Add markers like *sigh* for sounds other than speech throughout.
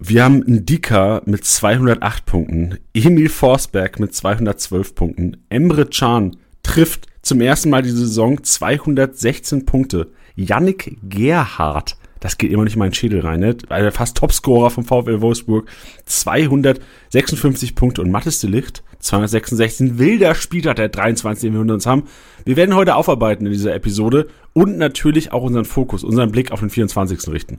Wir haben Ndika mit 208 Punkten, Emil Forsberg mit 212 Punkten, Emre Can trifft zum ersten Mal diese Saison 216 Punkte, Yannick Gerhardt, das geht immer nicht in meinen Schädel rein, ne? Also fast Topscorer vom VfL Wolfsburg, 256 Punkte und Mattes de Licht 266. Ein wilder Spieler, der 23, den wir uns haben. Wir werden heute aufarbeiten in dieser Episode und natürlich auch unseren Fokus, unseren Blick auf den 24. richten.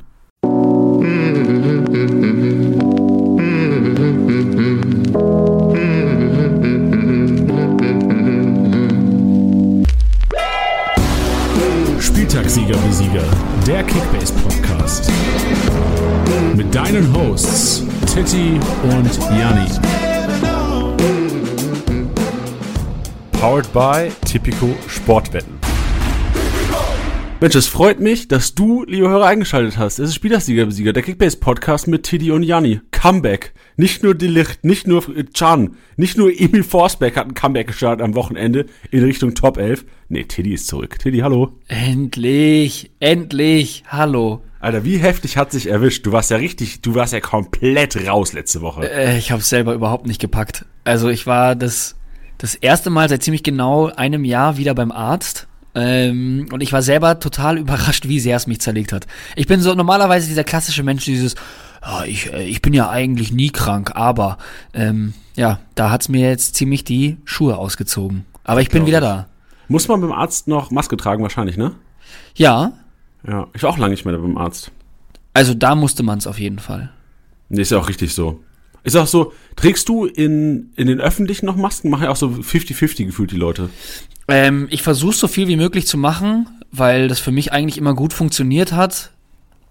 Der Kickbase Podcast. Mit deinen Hosts Titti und Janni. Powered by Tipico Sportwetten. Mensch, es freut mich, dass du, liebe Hörer, eingeschaltet hast. Es ist Spielersieger Besieger, der Kickbase Podcast mit Tiddy und Janni. Comeback. Nicht nur Delicht, nicht nur Chan, nicht nur Emil Forsberg hat ein Comeback gestartet am Wochenende in Richtung Top 11. Nee, Tiddy ist zurück. Tiddy, hallo. Endlich, endlich, hallo. Alter, wie heftig hat sich erwischt? Du warst ja richtig, du warst ja komplett raus letzte Woche. Äh, ich habe selber überhaupt nicht gepackt. Also ich war das, das erste Mal seit ziemlich genau einem Jahr wieder beim Arzt ähm, und ich war selber total *laughs* überrascht, wie sehr es mich zerlegt hat. Ich bin so normalerweise dieser klassische Mensch, dieses, oh, ich, äh, ich bin ja eigentlich nie krank, aber ähm, ja, da hat's mir jetzt ziemlich die Schuhe ausgezogen. Aber ich bin wieder da. Muss man beim Arzt noch Maske tragen wahrscheinlich, ne? Ja. Ja, ich war auch lange nicht mehr beim Arzt. Also da musste man es auf jeden Fall. Nee, ist ja auch richtig so. Ist auch so, trägst du in, in den Öffentlichen noch Masken? Machen ja auch so 50-50 gefühlt die Leute. Ähm, ich versuche so viel wie möglich zu machen, weil das für mich eigentlich immer gut funktioniert hat.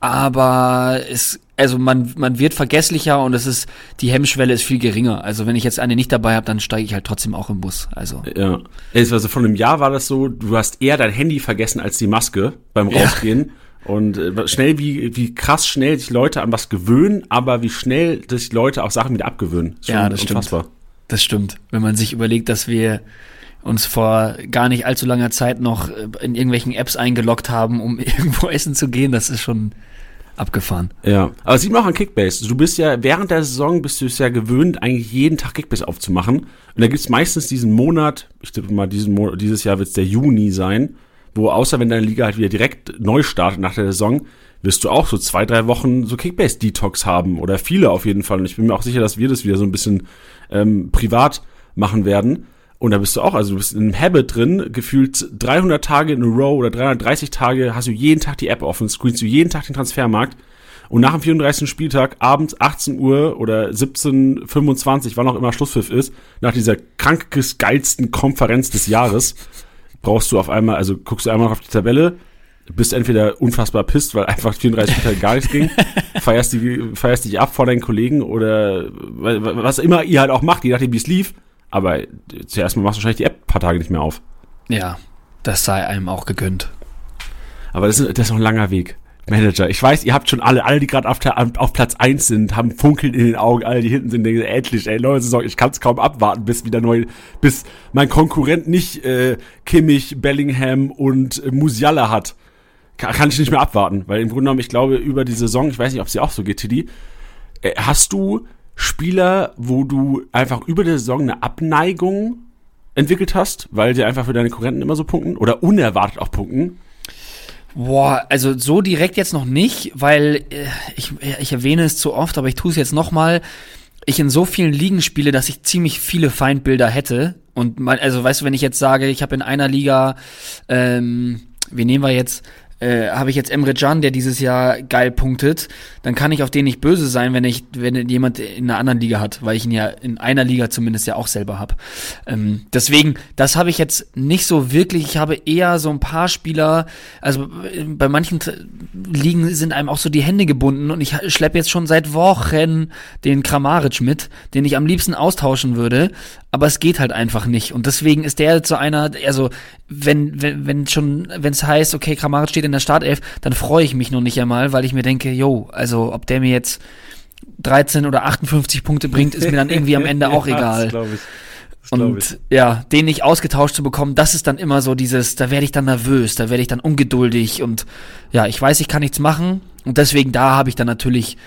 Aber es, also man, man wird vergesslicher und es ist, die Hemmschwelle ist viel geringer. Also wenn ich jetzt eine nicht dabei habe, dann steige ich halt trotzdem auch im Bus. Also. Ja. Also von einem Jahr war das so, du hast eher dein Handy vergessen als die Maske beim Rausgehen. Ja. Und äh, schnell, wie, wie krass schnell sich Leute an was gewöhnen, aber wie schnell sich Leute auch Sachen wieder abgewöhnen. ja, das unfassbar. stimmt. Das stimmt. Wenn man sich überlegt, dass wir uns vor gar nicht allzu langer Zeit noch äh, in irgendwelchen Apps eingeloggt haben, um *laughs* irgendwo essen zu gehen, das ist schon abgefahren. Ja, aber sieht man auch an Kickbase. Du bist ja, während der Saison bist du es ja gewöhnt, eigentlich jeden Tag Kickbase aufzumachen. Und da gibt's meistens diesen Monat, ich tippe mal, diesen Mo dieses Jahr wird's der Juni sein, wo außer wenn deine Liga halt wieder direkt neu startet nach der Saison, wirst du auch so zwei, drei Wochen so Kickbase-Detox haben. Oder viele auf jeden Fall. Und ich bin mir auch sicher, dass wir das wieder so ein bisschen ähm, privat machen werden. Und da bist du auch, also du bist in einem Habit drin, gefühlt 300 Tage in a row oder 330 Tage hast du jeden Tag die App offen, screenst du jeden Tag den Transfermarkt. Und nach dem 34. Spieltag, abends 18 Uhr oder 17.25, wann auch immer Schlusspfiff ist, nach dieser krankes geilsten Konferenz des Jahres, brauchst du auf einmal, also guckst du einmal auf die Tabelle, bist entweder unfassbar pisst, weil einfach 34 Spieltage gar nichts ging, *laughs* feierst, die, feierst dich ab vor deinen Kollegen oder was immer ihr halt auch macht, je nachdem wie es lief, aber zuerst mal machst du wahrscheinlich die App ein paar Tage nicht mehr auf. Ja, das sei einem auch gegönnt. Aber das ist, das ist noch ein langer Weg. Manager, ich weiß, ihr habt schon alle, alle, die gerade auf, auf Platz 1 sind, haben Funkeln in den Augen, alle, die hinten sind, denken, endlich, ey, neue Saison, ich kann es kaum abwarten, bis wieder neu, bis mein Konkurrent nicht äh, Kimmich, Bellingham und äh, Musiala hat. Kann, kann ich nicht mehr abwarten, weil im Grunde genommen, ich glaube, über die Saison, ich weiß nicht, ob sie auch so geht, Tiddy, äh, hast du Spieler, wo du einfach über der Saison eine Abneigung entwickelt hast, weil sie einfach für deine Konkurrenten immer so punkten oder unerwartet auch punkten? Boah, also so direkt jetzt noch nicht, weil äh, ich, ich erwähne es zu oft, aber ich tue es jetzt nochmal. Ich in so vielen Ligen spiele, dass ich ziemlich viele Feindbilder hätte. Und mein, also weißt du, wenn ich jetzt sage, ich habe in einer Liga, ähm, wie nehmen wir jetzt, äh, habe ich jetzt Emre Can, der dieses Jahr geil punktet, dann kann ich auf den nicht böse sein, wenn ich, wenn jemand in einer anderen Liga hat, weil ich ihn ja in einer Liga zumindest ja auch selber habe. Ähm, deswegen, das habe ich jetzt nicht so wirklich. Ich habe eher so ein paar Spieler, also bei manchen Ligen sind einem auch so die Hände gebunden und ich schleppe jetzt schon seit Wochen den Kramaric mit, den ich am liebsten austauschen würde, aber es geht halt einfach nicht. Und deswegen ist der zu einer, also wenn, wenn, wenn schon, wenn es heißt, okay, Kramaric steht in der Startelf, dann freue ich mich noch nicht einmal, weil ich mir denke, yo, also ob der mir jetzt 13 oder 58 Punkte bringt, ist mir dann irgendwie am Ende *laughs* auch egal. Ja, und ja, den nicht ausgetauscht zu bekommen, das ist dann immer so dieses, da werde ich dann nervös, da werde ich dann ungeduldig und ja, ich weiß, ich kann nichts machen und deswegen da habe ich dann natürlich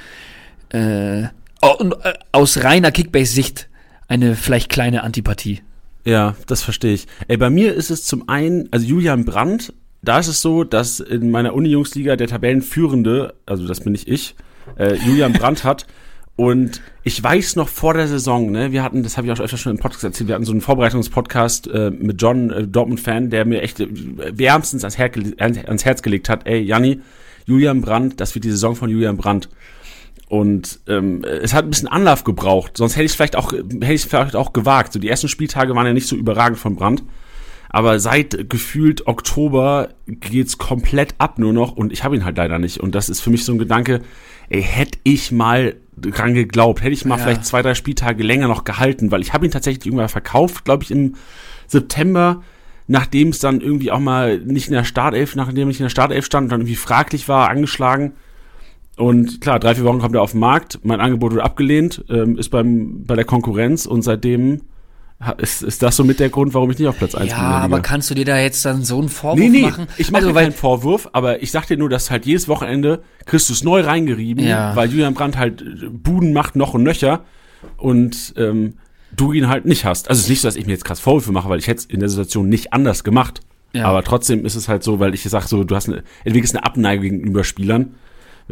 äh, und, äh, aus reiner Kickbase-Sicht eine vielleicht kleine Antipathie. Ja, das verstehe ich. Ey, bei mir ist es zum einen, also Julian Brandt, da ist es so, dass in meiner Uni-Jungsliga der Tabellenführende, also das bin nicht ich, äh, Julian Brandt hat. Und ich weiß noch vor der Saison, ne, wir hatten, das habe ich auch öfter schon im Podcast erzählt, wir hatten so einen Vorbereitungspodcast äh, mit John, äh, Dortmund-Fan, der mir echt äh, wärmstens ans, Her ans Herz gelegt hat, ey, Janni, Julian Brandt, das wird die Saison von Julian Brandt. Und ähm, es hat ein bisschen Anlauf gebraucht, sonst hätte ich es vielleicht auch, hätte ich vielleicht auch gewagt. So die ersten Spieltage waren ja nicht so überragend von Brandt. Aber seit gefühlt Oktober geht's komplett ab nur noch und ich habe ihn halt leider nicht. Und das ist für mich so ein Gedanke, ey, hätte ich mal dran geglaubt, hätte ich mal Ja. vielleicht zwei, drei Spieltage länger noch gehalten, weil ich habe ihn tatsächlich irgendwann verkauft, glaube ich, im September, nachdem es dann irgendwie auch mal nicht in der Startelf, nachdem ich in der Startelf stand und dann irgendwie fraglich war, angeschlagen. Und klar, drei, vier Wochen kommt er auf den Markt, mein Angebot wurde abgelehnt, ähm, ist beim, bei der Konkurrenz und seitdem ist, ist das so mit der Grund, warum ich nicht auf Platz 1 Ja, bin. in der aber kannst du dir da jetzt dann so einen Vorwurf Nee, nee, machen? ich mache also, keinen Vorwurf, aber ich sag dir nur, dass halt jedes Wochenende Christus neu reingerieben, Ja. weil Julian Brandt halt äh, Buden macht noch und nöcher und ähm, du ihn halt nicht hast. Also es ist nicht so, dass ich mir jetzt krass Vorwürfe mache, weil ich hätte es in der Situation nicht anders gemacht. Ja. Aber trotzdem ist es halt so, weil ich sag so, du hast eine, entwickelst eine Abneigung gegenüber Spielern.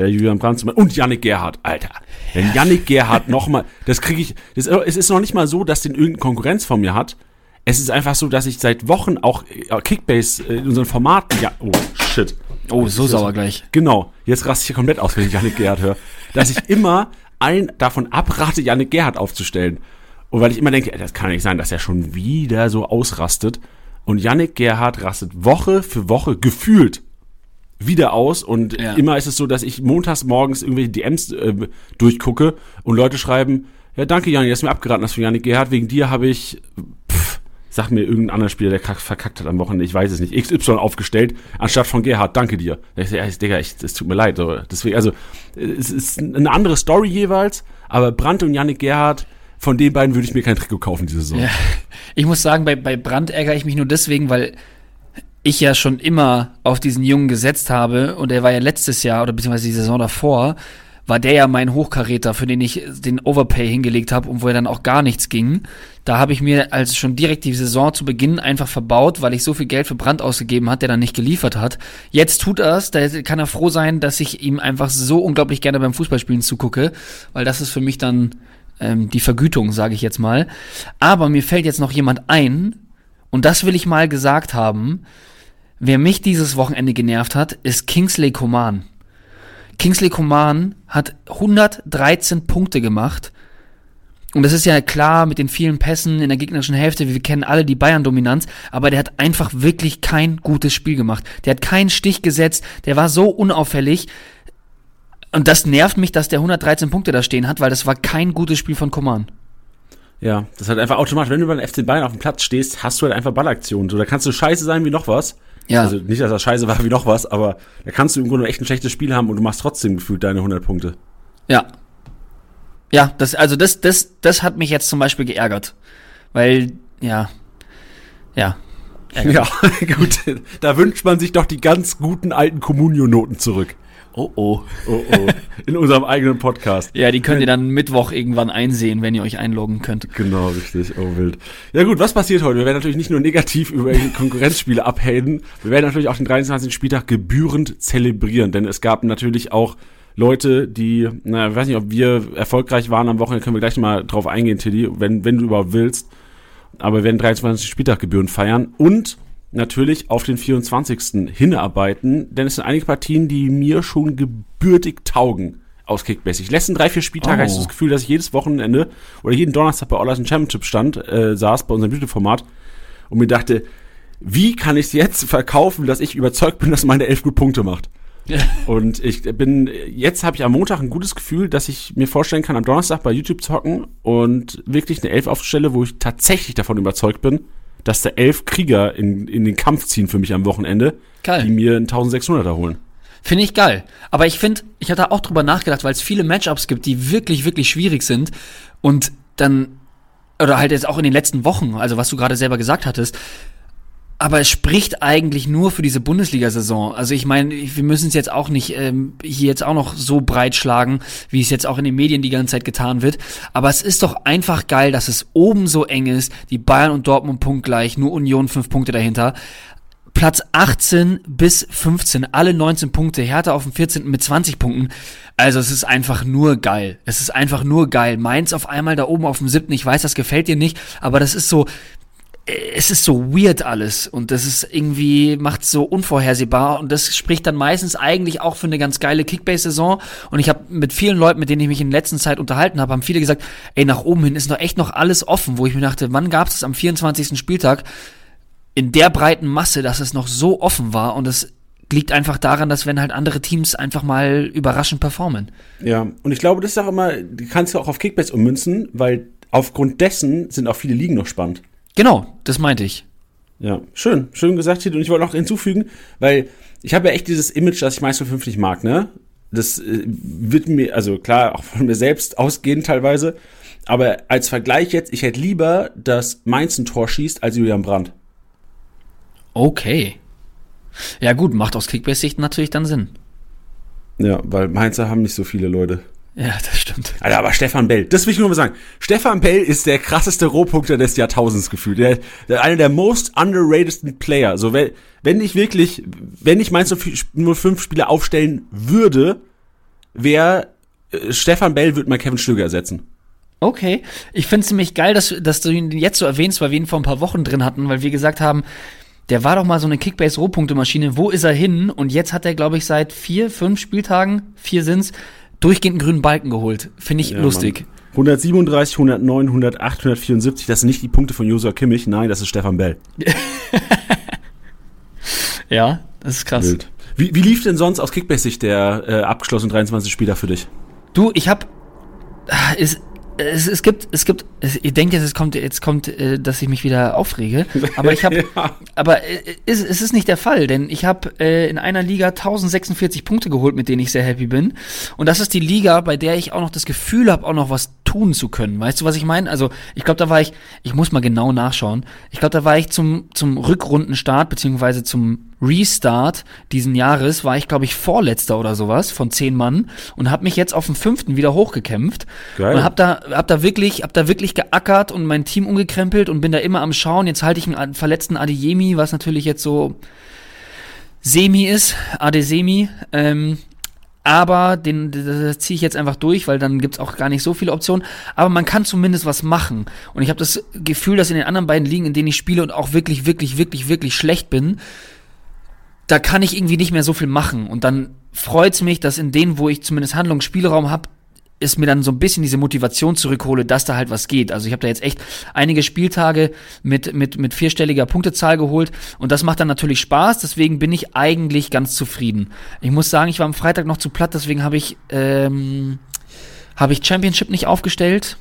Julian Beispiel, und Yannick Gerhardt, Alter. Wenn Yannick Gerhardt nochmal, das kriege ich, das, es ist noch nicht mal so, dass den irgendeine Konkurrenz von mir hat. Es ist einfach so, dass ich seit Wochen auch äh, Kickbase äh, in unseren Formaten, ja, oh shit. oh, so sauer gleich. Genau, jetzt raste ich hier komplett aus, wenn ich Yannick Gerhardt höre. Dass ich immer allen davon abrate, Yannick Gerhardt aufzustellen. Und weil ich immer denke, das kann nicht sein, dass er schon wieder so ausrastet. Und Yannick Gerhardt rastet Woche für Woche gefühlt wieder aus. Und Ja. immer ist es so, dass ich montags morgens irgendwelche DMs äh, durchgucke und Leute schreiben, ja danke Yannick, dass du mir abgeraten hast für Yannick Gerhardt. Wegen dir habe ich, pff, sag mir irgendein anderer Spieler, der kack- verkackt hat am Wochenende, ich weiß es nicht, XY aufgestellt, anstatt von Gerhard, danke dir. Da ich, so, ja, Digga, ich, es tut mir leid. So. Deswegen, also, es ist eine andere Story jeweils, aber Brandt und Yannick Gerhard, von den beiden würde ich mir kein Trikot kaufen diese Saison. Ja. Ich muss sagen, bei, bei Brandt ärgere ich mich nur deswegen, weil ich ja schon immer auf diesen Jungen gesetzt habe und er war ja letztes Jahr oder beziehungsweise die Saison davor, war der ja mein Hochkaräter, für den ich den Overpay hingelegt habe und wo er dann auch gar nichts ging. Da habe ich mir als schon direkt die Saison zu Beginn einfach verbaut, weil ich so viel Geld für Brandt ausgegeben hat, der dann nicht geliefert hat. Jetzt tut er es, da kann er froh sein, dass ich ihm einfach so unglaublich gerne beim Fußballspielen zugucke, weil das ist für mich dann ähm, die Vergütung, sage ich jetzt mal. Aber mir fällt jetzt noch jemand ein, und das will ich mal gesagt haben, wer mich dieses Wochenende genervt hat, ist Kingsley Coman. Kingsley Coman hat 113 Punkte gemacht. Und das ist ja klar mit den vielen Pässen in der gegnerischen Hälfte. Wir kennen alle die Bayern-Dominanz. Aber der hat einfach wirklich kein gutes Spiel gemacht. Der hat keinen Stich gesetzt. Der war so unauffällig. Und das nervt mich, dass der 113 Punkte da stehen hat, weil das war kein gutes Spiel von Coman. Ja, das halt einfach automatisch. Wenn du beim FC Bayern auf dem Platz stehst, hast du halt einfach Ballaktionen. So, da kannst du scheiße sein wie noch was. Ja. Also nicht, dass das scheiße war wie noch was, aber da kannst du im Grunde echt ein schlechtes Spiel haben und du machst trotzdem gefühlt deine 100 Punkte. Ja. Ja, das, also das, das, das hat mich jetzt zum Beispiel geärgert. Weil, ja, ja. Ja, *laughs* gut. Da wünscht man sich doch die ganz guten alten Communio-Noten zurück. Oh oh. Oh, oh. In unserem eigenen Podcast. Ja, die könnt ihr dann Mittwoch irgendwann einsehen, wenn ihr euch einloggen könnt. Genau, richtig. Oh, wild. Ja gut, was passiert heute? Wir werden natürlich nicht nur negativ *laughs* über die Konkurrenzspiele abhaten, wir werden natürlich auch den 23. Spieltag gebührend zelebrieren, denn es gab natürlich auch Leute, die, na, ich weiß nicht, ob wir erfolgreich waren am Wochenende, können wir gleich mal drauf eingehen, Tilly, wenn, wenn du überhaupt willst. Aber wir werden den 23. Spieltag gebührend feiern und natürlich auf den 24. hinarbeiten, denn es sind einige Partien, die mir schon gebürtig taugen aus Kickbase. Ich letzten drei, vier Spieltage Oh. hatte ich so das Gefühl, dass ich jedes Wochenende oder jeden Donnerstag bei All Eyes Championship stand, äh, saß bei unserem YouTube-Format und mir dachte, wie kann ich es jetzt *laughs* verkaufen, dass ich überzeugt bin, dass meine elf gut Punkte macht? *laughs* Und ich bin, jetzt habe ich am Montag ein gutes Gefühl, dass ich mir vorstellen kann, am Donnerstag bei YouTube zocken und wirklich eine Elf aufstelle, wo ich tatsächlich davon überzeugt bin, dass da elf Krieger in, in den Kampf ziehen für mich am Wochenende, Geil. die mir einen 1600er holen. Finde ich geil. Aber ich finde, ich hatte auch drüber nachgedacht, weil es viele Matchups gibt, die wirklich, wirklich schwierig sind. Und dann, oder halt jetzt auch in den letzten Wochen, also was du gerade selber gesagt hattest, aber es spricht eigentlich nur für diese Bundesliga-Saison. Also ich meine, wir müssen es jetzt auch nicht ähm, hier jetzt auch noch so breit schlagen, wie es jetzt auch in den Medien die ganze Zeit getan wird. Aber es ist doch einfach geil, dass es oben so eng ist, die Bayern und Dortmund punktgleich, nur Union fünf Punkte dahinter. Platz 18 bis 15, alle 19 Punkte, Hertha auf dem 14. mit 20 Punkten. Also es ist einfach nur geil. Es ist einfach nur geil. Mainz auf einmal da oben auf dem 7. Ich weiß, das gefällt dir nicht, aber das ist so, es ist so weird alles und das ist irgendwie, macht so unvorhersehbar und das spricht dann meistens eigentlich auch für eine ganz geile Kickbase-Saison und ich habe mit vielen Leuten, mit denen ich mich in der letzten Zeit unterhalten habe, haben viele gesagt, ey, nach oben hin ist noch echt noch alles offen, wo ich mir dachte, wann gab es am 24. Spieltag in der breiten Masse, dass es noch so offen war und es liegt einfach daran, dass wenn halt andere Teams einfach mal überraschend performen. Ja, und ich glaube, das ist auch immer, du kannst ja auch auf Kickbase ummünzen, weil aufgrund dessen sind auch viele Ligen noch spannend. Genau, das meinte ich. Ja, schön, schön gesagt, Und ich wollte noch hinzufügen, weil ich habe ja echt dieses Image, das ich meist für 50 mag, ne? Das äh, wird mir, also klar, auch von mir selbst ausgehen teilweise. Aber als Vergleich jetzt, ich hätte lieber, dass Mainz ein Tor schießt, als Julian Brandt. Okay. Ja gut, macht aus Kickbase-Sicht natürlich dann Sinn. Ja, weil Mainzer haben nicht so viele Leute. Ja, das stimmt. Alter, aber Stefan Bell, das will ich nur mal sagen. Stefan Bell ist der krasseste Rohpunkter des Jahrtausends gefühlt. Der, der, einer der most underratedsten Player. So, wenn, wenn ich wirklich, wenn ich Mainz nur fünf Spieler aufstellen würde, wäre äh, Stefan Bell würde mal Kevin Stöger ersetzen. Okay. Ich finde es ziemlich geil, dass, dass du ihn jetzt so erwähnst, weil wir ihn vor ein paar Wochen drin hatten, weil wir gesagt haben, der war doch mal so eine Kickbase-Rohpunkte-Maschine. Wo ist er hin? Und jetzt hat er, glaube ich, seit vier, fünf Spieltagen, vier sind's, durchgehend einen grünen Balken geholt. Finde ich ja, lustig. Mann. 137, 109, 108, 174, das sind nicht die Punkte von Josua Kimmich, nein, das ist Stefan Bell. *laughs* ja, das ist krass. Wild. Wie, wie lief denn sonst aus Kickbase-Sicht der äh, abgeschlossenen 23 Spieler für dich? Du, ich hab, es, es, es gibt, es gibt, es, ihr denkt jetzt, es kommt, jetzt kommt, äh, dass ich mich wieder aufrege, aber ich habe, *laughs* ja. aber äh, es, es ist nicht der Fall, denn ich habe äh, in einer Liga 1046 Punkte geholt, mit denen ich sehr happy bin, und das ist die Liga, bei der ich auch noch das Gefühl habe, auch noch was tun zu können. Weißt du, was ich meine? Also ich glaube, da war ich, ich muss mal genau nachschauen. Ich glaube, da war ich zum zum Rückrundenstart beziehungsweise zum Restart diesen Jahres war ich, glaube ich, vorletzter oder sowas von zehn Mann und habe mich jetzt auf den fünften wieder hochgekämpft Geil. und habe da, hab da wirklich, hab da wirklich geackert und mein Team umgekrempelt und bin da immer am Schauen. Jetzt halte ich einen verletzten Adeyemi, was natürlich jetzt so semi ist, Adesemi. Ähm, aber den das ziehe ich jetzt einfach durch, weil dann gibt's auch gar nicht so viele Optionen. Aber man kann zumindest was machen. Und ich habe das Gefühl, dass in den anderen beiden Ligen, in denen ich spiele und auch wirklich, wirklich, wirklich, wirklich schlecht bin, da kann ich irgendwie nicht mehr so viel machen. Und dann freut's mich, dass in denen, wo ich zumindest Handlungsspielraum habe, ist mir dann so ein bisschen diese Motivation zurückhole, dass da halt was geht. Also ich habe da jetzt echt einige Spieltage mit, mit, mit vierstelliger Punktezahl geholt und das macht dann natürlich Spaß, deswegen bin ich eigentlich ganz zufrieden. Ich muss sagen, ich war am Freitag noch zu platt, deswegen habe ich, ähm, hab ich Championship nicht aufgestellt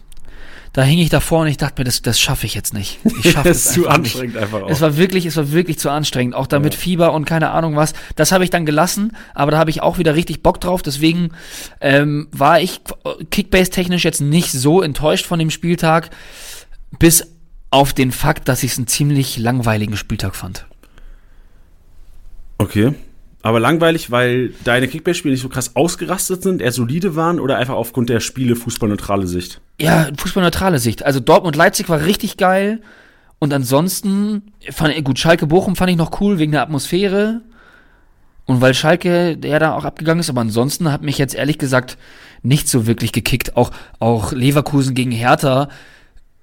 da hing ich davor und ich dachte mir, das, das schaffe ich jetzt nicht. Ich *laughs* schaffe es zu anstrengend nicht. einfach auch. Es war wirklich, es war wirklich zu anstrengend, auch damit ja. Fieber und keine Ahnung was. Das habe ich dann gelassen, aber da habe ich auch wieder richtig Bock drauf. Deswegen ähm, war ich Kickbase technisch jetzt nicht so enttäuscht von dem Spieltag, bis auf den Fakt, dass ich es einen ziemlich langweiligen Spieltag fand. Okay. Aber langweilig, weil deine Kickbase-Spiele nicht so krass ausgerastet sind, eher solide waren oder einfach aufgrund der Spiele fußballneutrale Sicht? Ja, fußballneutrale Sicht. Also Dortmund-Leipzig war richtig geil. Und ansonsten, fand, gut, Schalke-Bochum fand ich noch cool wegen der Atmosphäre. Und weil Schalke der da auch abgegangen ist, aber ansonsten hat mich jetzt ehrlich gesagt nicht so wirklich gekickt. Auch, auch Leverkusen gegen Hertha,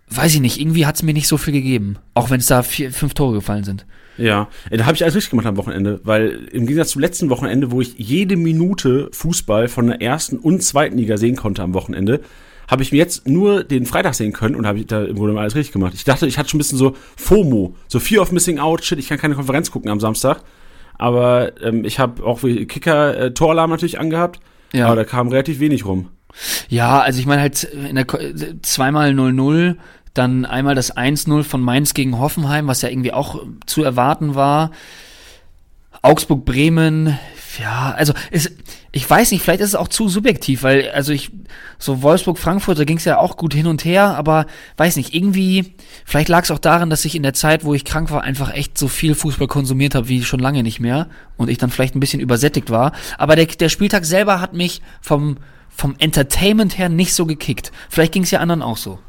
weiß ich nicht, irgendwie hat es mir nicht so viel gegeben. Auch wenn es da vier, fünf Tore gefallen sind. Ja, da habe ich alles richtig gemacht am Wochenende, weil im Gegensatz zum letzten Wochenende, wo ich jede Minute Fußball von der ersten und zweiten Liga sehen konnte am Wochenende, habe ich mir jetzt nur den Freitag sehen können und habe ich da im Grunde alles richtig gemacht. Ich dachte, ich hatte schon ein bisschen so FOMO, so Fear of Missing Out, shit, ich kann keine Konferenz gucken am Samstag. Aber ähm, ich habe auch Kicker äh, Toralarm natürlich angehabt, ja. aber da kam relativ wenig rum. Ja, also ich meine halt in der zweimal 0-0 dann einmal das 1-0 von Mainz gegen Hoffenheim, was ja irgendwie auch zu erwarten war. Augsburg-Bremen, ja, also es, ich weiß nicht, vielleicht ist es auch zu subjektiv, weil, also ich, so Wolfsburg-Frankfurt, da ging es ja auch gut hin und her, aber weiß nicht, irgendwie, vielleicht lag es auch daran, dass ich in der Zeit, wo ich krank war, einfach echt so viel Fußball konsumiert habe, wie schon lange nicht mehr und ich dann vielleicht ein bisschen übersättigt war. Aber der, der Spieltag selber hat mich vom, vom Entertainment her nicht so gekickt. Vielleicht ging es ja anderen auch so.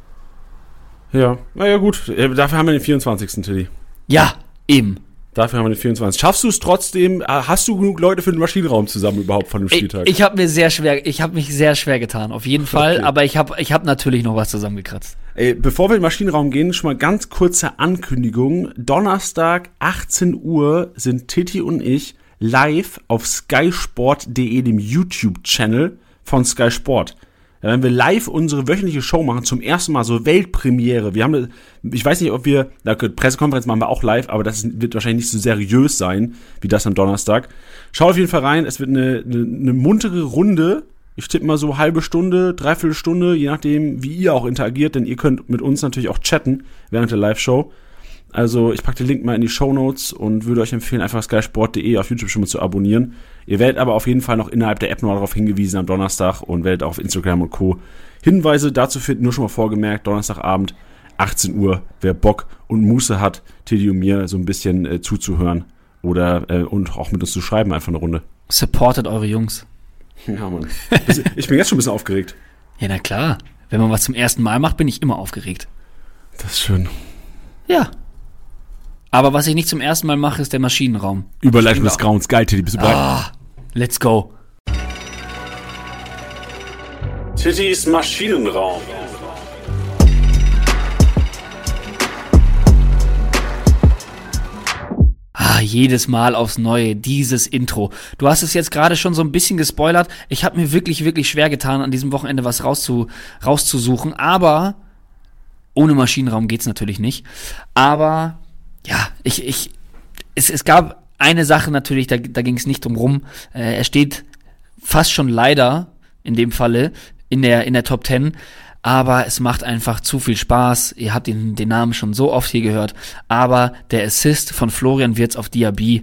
Ja, naja, gut. Äh, Dafür haben wir den 24. Tilly. Ja, eben. Dafür haben wir den 24. Schaffst du es trotzdem? äh, Hast du genug Leute für den Maschinenraum zusammen überhaupt von dem Ich, Spieltag? ich habe mir sehr schwer, ich habe mich sehr schwer getan, auf jeden Fall, Okay. aber ich habe ich hab natürlich noch was zusammengekratzt. Ey, bevor wir in den Maschinenraum gehen, schon mal ganz kurze Ankündigung. Donnerstag, 18 Uhr, sind Titi und ich live auf skysport.de, dem YouTube-Channel von Sky Sport. Da werden wir live unsere wöchentliche Show machen, zum ersten Mal so Weltpremiere. Wir haben, ich weiß nicht, ob wir, da Pressekonferenz machen wir auch live, aber das wird wahrscheinlich nicht so seriös sein, wie das am Donnerstag. Schaut auf jeden Fall rein, es wird eine, eine, eine muntere Runde. Ich tippe mal so halbe Stunde, dreiviertel Stunde, je nachdem, wie ihr auch interagiert, denn ihr könnt mit uns natürlich auch chatten während der Live-Show. Also ich packe den Link mal in die Show Notes und würde euch empfehlen, einfach skysport.de auf YouTube schon mal zu abonnieren. Ihr werdet aber auf jeden Fall noch innerhalb der App noch darauf hingewiesen am Donnerstag und werdet auch auf Instagram und Co. Hinweise dazu finden, nur schon mal vorgemerkt, Donnerstagabend, 18 Uhr, wer Bock und Muße hat, Teddy und mir so ein bisschen äh, zuzuhören oder äh, und auch mit uns zu schreiben, einfach eine Runde. Supportet eure Jungs. Ja, Mann. Ich bin jetzt schon ein bisschen aufgeregt. *laughs* Ja, na klar. Wenn man was zum ersten Mal macht, bin ich immer aufgeregt. Das ist schön. Ja. Aber was ich nicht zum ersten Mal mache, ist der Maschinenraum. Überleitung des Grauens. Geil, Teddy, bist du bereit? Ah, let's go. Tittys Maschinenraum. Ah, jedes Mal aufs Neue, dieses Intro. Du hast es jetzt gerade schon so ein bisschen gespoilert. Ich habe mir wirklich, wirklich schwer getan, an diesem Wochenende was rauszu, rauszusuchen. Aber ohne Maschinenraum geht's natürlich nicht. Aber ja, ich, ich, es, es gab eine Sache natürlich, da, da ging es nicht drum rum. Äh, er steht fast schon leider in dem Falle in der, in der Top 10. Aber es macht einfach zu viel Spaß. Ihr habt den, den Namen schon so oft hier gehört. Aber der Assist von Florian Wirtz auf Diaby,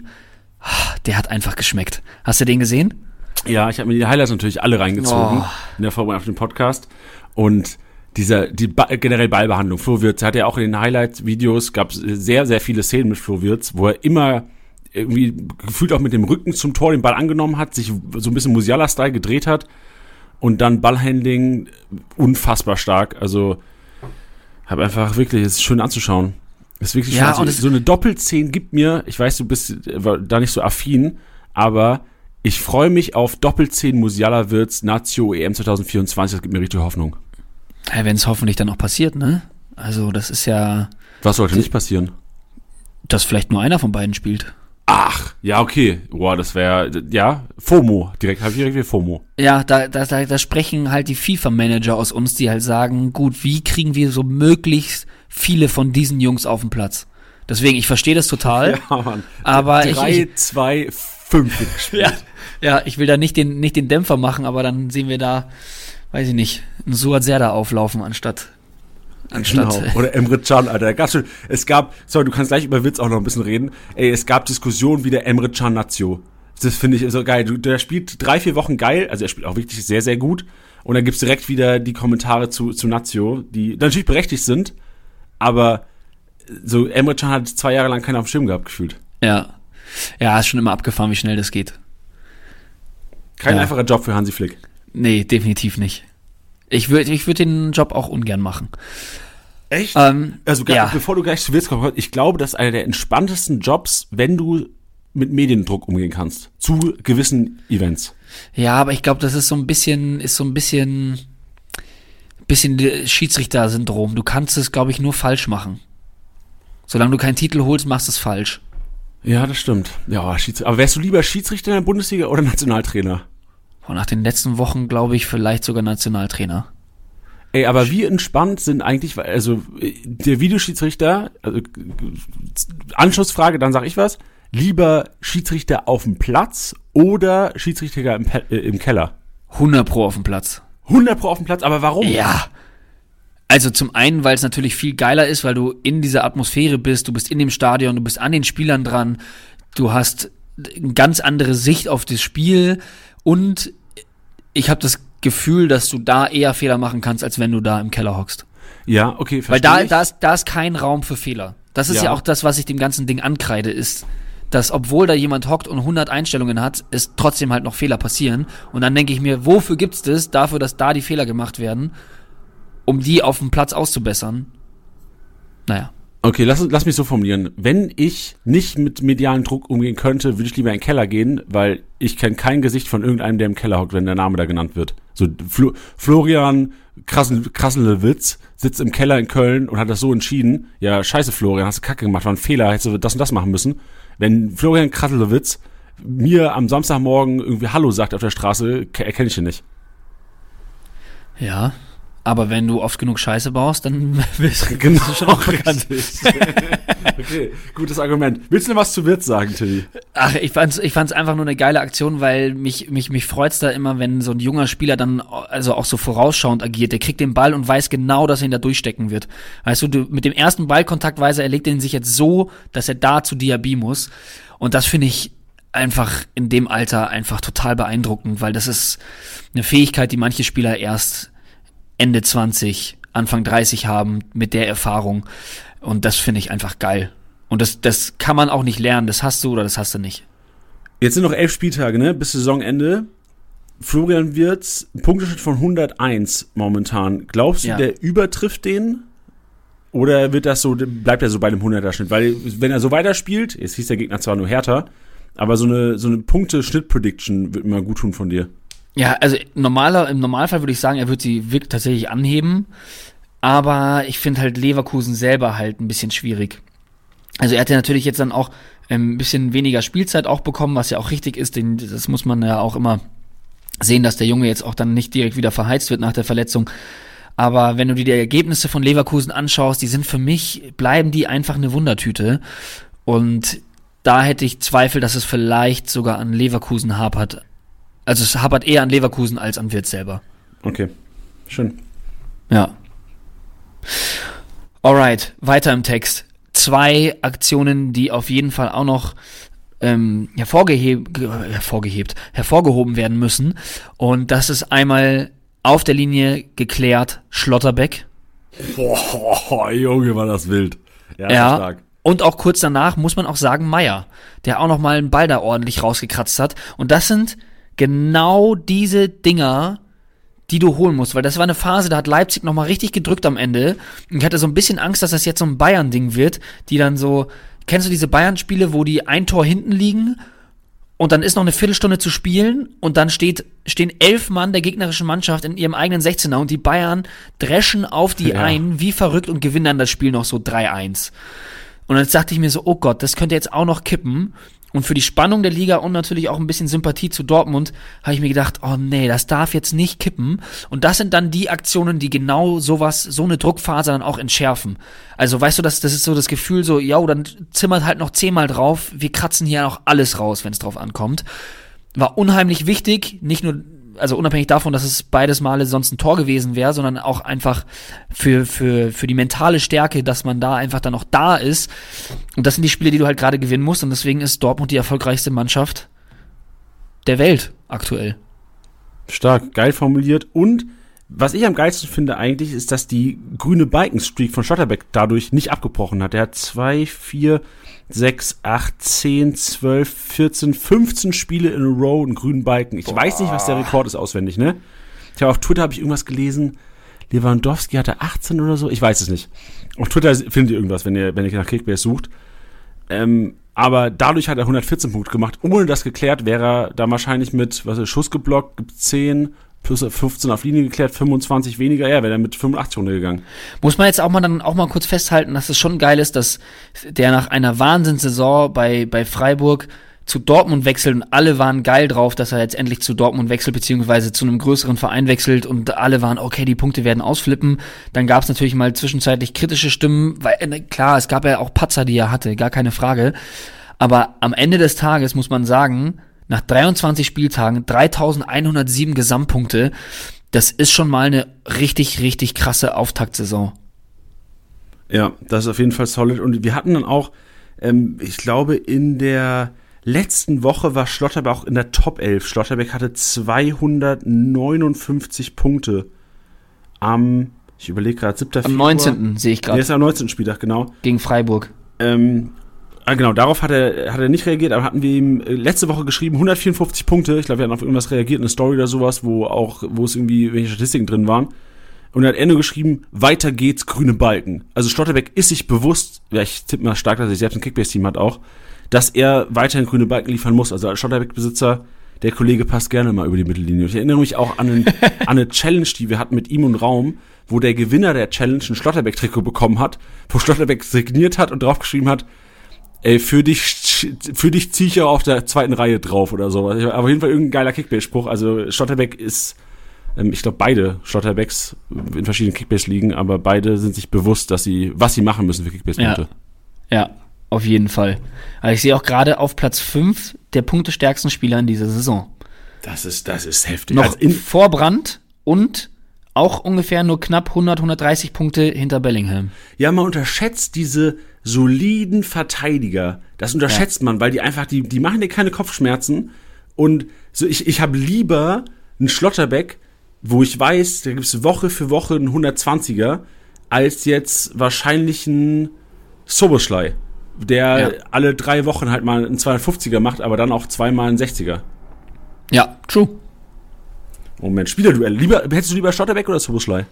ah, der hat einfach geschmeckt. Hast du den gesehen? Ja, ich habe mir die Highlights natürlich alle reingezogen Oh. in der Vorbereitung auf den Podcast. Und dieser, die ba generell Ballbehandlung. Flo Wirtz hat ja auch in den Highlights-Videos, gab es sehr, sehr viele Szenen mit Flo Wirtz, wo er immer irgendwie gefühlt auch mit dem Rücken zum Tor den Ball angenommen hat, sich so ein bisschen Musiala-Style gedreht hat und dann Ballhandling unfassbar stark. Also habe einfach wirklich, es ist schön anzuschauen. Es ist wirklich Ja, schön. Also, so eine Doppelzehn gibt mir, ich weiß, du bist da nicht so affin, aber ich freue mich auf Doppelzehn Musiala Wirtz Nazio EM 2024. Das gibt mir richtig Hoffnung. Ja, Wenn es hoffentlich dann auch passiert, ne? Also das ist ja, Was sollte nicht passieren? dass vielleicht nur einer von beiden spielt. Ach, ja, okay. Boah, das wäre, ja, FOMO. Direkt habe ich direkt wieder FOMO. Ja, da, da, da, da sprechen halt die FIFA-Manager aus uns, die halt sagen, gut, wie kriegen wir so möglichst viele von diesen Jungs auf den Platz? Deswegen, ich verstehe das total. *laughs* Ja, Mann. Aber ich- 3, ich- 2, 5 wird *laughs* gespielt. Ja, ja, ich will da nicht den, nicht den Dämpfer machen, aber dann sehen wir da, weiß ich nicht, einen Suat Serda auflaufen anstatt, anstatt, Genau. *laughs* Oder Emre Can, Alter. Da gab's schon, es gab, sorry, du kannst gleich über Witz auch noch ein bisschen reden. Ey, es gab Diskussionen wie der Emre Can Nazio. Das finde ich so geil. Der spielt drei, vier Wochen geil. Also er spielt auch wirklich sehr, sehr gut. Und dann gibt's direkt wieder die Kommentare zu, zu Nazio, die natürlich berechtigt sind. Aber so Emre Can hat zwei Jahre lang keinen auf dem Schirm gehabt, gefühlt. ja. Ja, ist schon immer abgefahren, wie schnell das geht. Kein Ja. einfacher Job für Hansi Flick. Nee, definitiv nicht. Ich würde ich würd den Job auch ungern machen. Echt? Ähm, Also, ja. bevor du gleich zu Witz kommst, ich glaube, das ist einer der entspanntesten Jobs, wenn du mit Mediendruck umgehen kannst. Zu gewissen Events. Ja, aber ich glaube, das ist so ein bisschen, ist so ein bisschen, bisschen Schiedsrichter-Syndrom. Du kannst es, glaube ich, nur falsch machen. Solange du keinen Titel holst, machst du es falsch. Ja, das stimmt. Ja, aber wärst du lieber Schiedsrichter in der Bundesliga oder Nationaltrainer? Und nach den letzten Wochen, glaube ich, vielleicht sogar Nationaltrainer. Ey, aber wie entspannt sind eigentlich, also äh, der Videoschiedsrichter, also Anschlussfrage, dann sag ich was, lieber Schiedsrichter auf dem Platz oder Schiedsrichter im, äh, im Keller? 100 pro auf dem Platz. 100 pro auf dem Platz, aber warum? Ja. Also zum einen, weil es natürlich viel geiler ist, weil du in dieser Atmosphäre bist, du bist in dem Stadion, du bist an den Spielern dran, du hast eine ganz andere Sicht auf das Spiel und ich habe das Gefühl, dass du da eher Fehler machen kannst, als wenn du da im Keller hockst. Ja, okay, Weil verstehe da, ich. da, ist, da ist kein Raum für Fehler. Das ist ja. Ja. auch das, was ich dem ganzen Ding ankreide, ist, dass obwohl da jemand hockt und 100 Einstellungen hat, es trotzdem halt noch Fehler passieren. Und dann denke ich mir, wofür gibt's das? Dafür, dass da die Fehler gemacht werden, um die auf dem Platz auszubessern. Naja. Okay, lass, lass mich so formulieren. Wenn ich nicht mit medialen Druck umgehen könnte, würde ich lieber in den Keller gehen, weil ich kenne kein Gesicht von irgendeinem, der im Keller hockt, wenn der Name da genannt wird. So Flo, Florian Krassen, Krasselewitz sitzt im Keller in Köln und hat das so entschieden. Ja, scheiße Florian, hast du Kacke gemacht, war ein Fehler, hättest du das und das machen müssen. Wenn Florian Krasselewitz mir am Samstagmorgen irgendwie Hallo sagt auf der Straße, ke- erkenne ich ihn nicht. Ja. Aber wenn du oft genug Scheiße baust, dann *laughs* bist du *laughs* Genau, schon auch bekannt. *laughs* okay, gutes Argument. Willst du noch was zu Wirt sagen, Tilly? Ach, ich fand's, ich fand's einfach nur eine geile Aktion, weil mich, mich, mich freut's da immer, wenn so ein junger Spieler dann also auch so vorausschauend agiert. Der kriegt den Ball und weiß genau, dass er ihn da durchstecken wird. Weißt du, du mit dem ersten Ballkontakt weiß er, er legt ihn sich jetzt so, dass er da zu Diaby muss. Und das finde ich einfach in dem Alter einfach total beeindruckend, weil das ist eine Fähigkeit, die manche Spieler erst Ende 20, Anfang 30 haben mit der Erfahrung. Und das finde ich einfach geil. Und das, das kann man auch nicht lernen. Das hast du oder das hast du nicht. Jetzt sind noch elf Spieltage, ne? Bis Saisonende. Florian Wirtz, Punkteschnitt von 101 momentan. Glaubst du, Ja. der übertrifft den? Oder wird das so, bleibt er so bei dem 100er Schnitt? Weil, wenn er so weiterspielt, jetzt hieß der Gegner zwar nur härter, aber so eine, so eine Punkte-Schnitt-Prediction wird mir gut tun von dir. Ja, also normaler, im Normalfall würde ich sagen, er wird sie wirklich tatsächlich anheben. Aber ich finde halt Leverkusen selber halt ein bisschen schwierig. Also er hat ja natürlich jetzt dann auch ähm, ein bisschen weniger Spielzeit auch bekommen, was ja auch richtig ist. Den, das muss man ja auch immer sehen, dass der Junge jetzt auch dann nicht direkt wieder verheizt wird nach der Verletzung. Aber wenn du dir die Ergebnisse von Leverkusen anschaust, die sind für mich, bleiben die einfach eine Wundertüte. Und da hätte ich Zweifel, dass es vielleicht sogar an Leverkusen hapert. Also es hapert eher an Leverkusen als an Wirtz selber. Okay, schön. Ja. Alright, weiter im Text. Zwei Aktionen, die auf jeden Fall auch noch ähm, hervorgeheb, ge- hervorgehebt, hervorgehoben werden müssen. Und das ist einmal auf der Linie geklärt Schlotterbeck. Boah, *laughs* Junge, war das wild. Ja, Ja. stark. Und auch kurz danach muss man auch sagen, Meier, der auch noch mal einen Ball da ordentlich rausgekratzt hat. Und das sind genau diese Dinger, die du holen musst, weil das war eine Phase, da hat Leipzig noch mal richtig gedrückt am Ende. Und ich hatte so ein bisschen Angst, dass das jetzt so ein Bayern-Ding wird, die dann so, kennst du diese Bayern-Spiele, wo die ein Tor hinten liegen und dann ist noch eine Viertelstunde zu spielen und dann steht, stehen elf Mann der gegnerischen Mannschaft in ihrem eigenen 16er und die Bayern dreschen auf die Ja. ein, wie verrückt und gewinnen dann das Spiel noch so 3-1. Und dann dachte ich mir so, oh Gott, das könnte jetzt auch noch kippen. Und für die Spannung der Liga und natürlich auch ein bisschen Sympathie zu Dortmund habe ich mir gedacht, oh nee, das darf jetzt nicht kippen. Und das sind dann die Aktionen, die genau sowas, so eine Druckphase dann auch entschärfen. Also weißt du, das, das ist so das Gefühl so, ja, dann zimmert halt noch zehnmal drauf, wir kratzen hier auch alles raus, wenn es drauf ankommt. War unheimlich wichtig, nicht nur, also unabhängig davon, dass es beides Male sonst ein Tor gewesen wäre, sondern auch einfach für, für, für die mentale Stärke, dass man da einfach dann auch da ist. Und das sind die Spiele, die du halt gerade gewinnen musst. Und deswegen ist Dortmund die erfolgreichste Mannschaft der Welt aktuell. Stark, geil formuliert. Und was ich am geilsten finde eigentlich, ist, dass die grüne Balkenstreak von Schotterbeck dadurch nicht abgebrochen hat. Er hat zwei, vier, sechs, acht, zehn, zwölf, 14, 15 Spiele in a row einen grünen Balken. Ich weiß nicht, was der Rekord ist auswendig, ne? Ich habe auf Twitter habe ich irgendwas gelesen. Lewandowski hatte 18 oder so. Ich weiß es nicht. Auf Twitter findet ihr irgendwas, wenn ihr, wenn ihr nach Kickbase sucht. Ähm, aber dadurch hat er 114 Punkte gemacht. Ohne das geklärt wäre er da wahrscheinlich mit, was ist, Schuss geblockt, gibt 10, plus 15 auf Linie geklärt, 25 weniger. Ja, wäre er mit 85 runtergegangen. Muss man jetzt auch mal dann auch mal kurz festhalten, dass es schon geil ist, dass der nach einer Wahnsinnssaison bei, bei Freiburg zu Dortmund wechselt und alle waren geil drauf, dass er jetzt endlich zu Dortmund wechselt, beziehungsweise zu einem größeren Verein wechselt und alle waren, okay, die Punkte werden ausflippen. Dann gab es natürlich mal zwischenzeitlich kritische Stimmen, weil äh, klar, es gab ja auch Patzer, die er hatte, gar keine Frage. Aber am Ende des Tages muss man sagen, nach 23 Spieltagen 3107 Gesamtpunkte, das ist schon mal eine richtig, richtig krasse Auftaktsaison. Ja, das ist auf jeden Fall solid. Und wir hatten dann auch, ähm, ich glaube, in der letzten Woche war Schlotterbeck auch in der Top 11. Schlotterbeck hatte 259 Punkte am, ich überlege gerade, 7. Am 19. sehe ich gerade. ist am 19. Spieltag, genau. Gegen Freiburg. Ähm, ah, genau, darauf hat er, hat er nicht reagiert, aber hatten wir ihm äh, letzte Woche geschrieben, 154 Punkte. Ich glaube, wir hatten auf irgendwas reagiert, eine Story oder sowas, wo auch, wo es irgendwie welche Statistiken drin waren. Und er hat Ende geschrieben, weiter geht's, grüne Balken. Also Stotterbeck ist sich bewusst, ja, ich tippe mal stark, dass er selbst ein Kickbase-Team hat auch, dass er weiterhin grüne Balken liefern muss. Also als Stotterbeck-Besitzer, der Kollege passt gerne mal über die Mittellinie. Ich erinnere mich auch an, einen, *laughs* an eine Challenge, die wir hatten mit ihm und Raum, wo der Gewinner der Challenge ein Schlotterbeck-Trikot bekommen hat, wo Schlotterbeck signiert hat und draufgeschrieben hat, ey, für dich, für dich ziehe ich ja auf der zweiten Reihe drauf oder so. Aber auf jeden Fall irgendein geiler Kickbase-Spruch. Also Schlotterbeck ist, ähm, ich glaube beide Schlotterbecks in verschiedenen Kickbase liegen, aber beide sind sich bewusst, dass sie, was sie machen müssen für Kickbase-Punkte. Ja, auf jeden Fall. Also ich sehe auch gerade auf Platz 5 der punktestärksten Spieler in dieser Saison. Das ist, das ist heftig. Noch Also in, vor Brand und auch ungefähr nur knapp 100, 130 Punkte hinter Bellingham. ja, man unterschätzt diese soliden Verteidiger. Das unterschätzt man, weil die einfach, die, die machen dir keine Kopfschmerzen. Und so, ich, ich habe lieber einen Schlotterbeck, wo ich weiß, da gibt's Woche für Woche einen 120er, als jetzt wahrscheinlich ein Soboschlei, der Ja. alle drei Wochen halt mal einen 250er macht, aber dann auch zweimal einen 60er. Ja, true. Moment, Spielerduell. Lieber, hättest du lieber Schlotterbeck oder Soboschlei?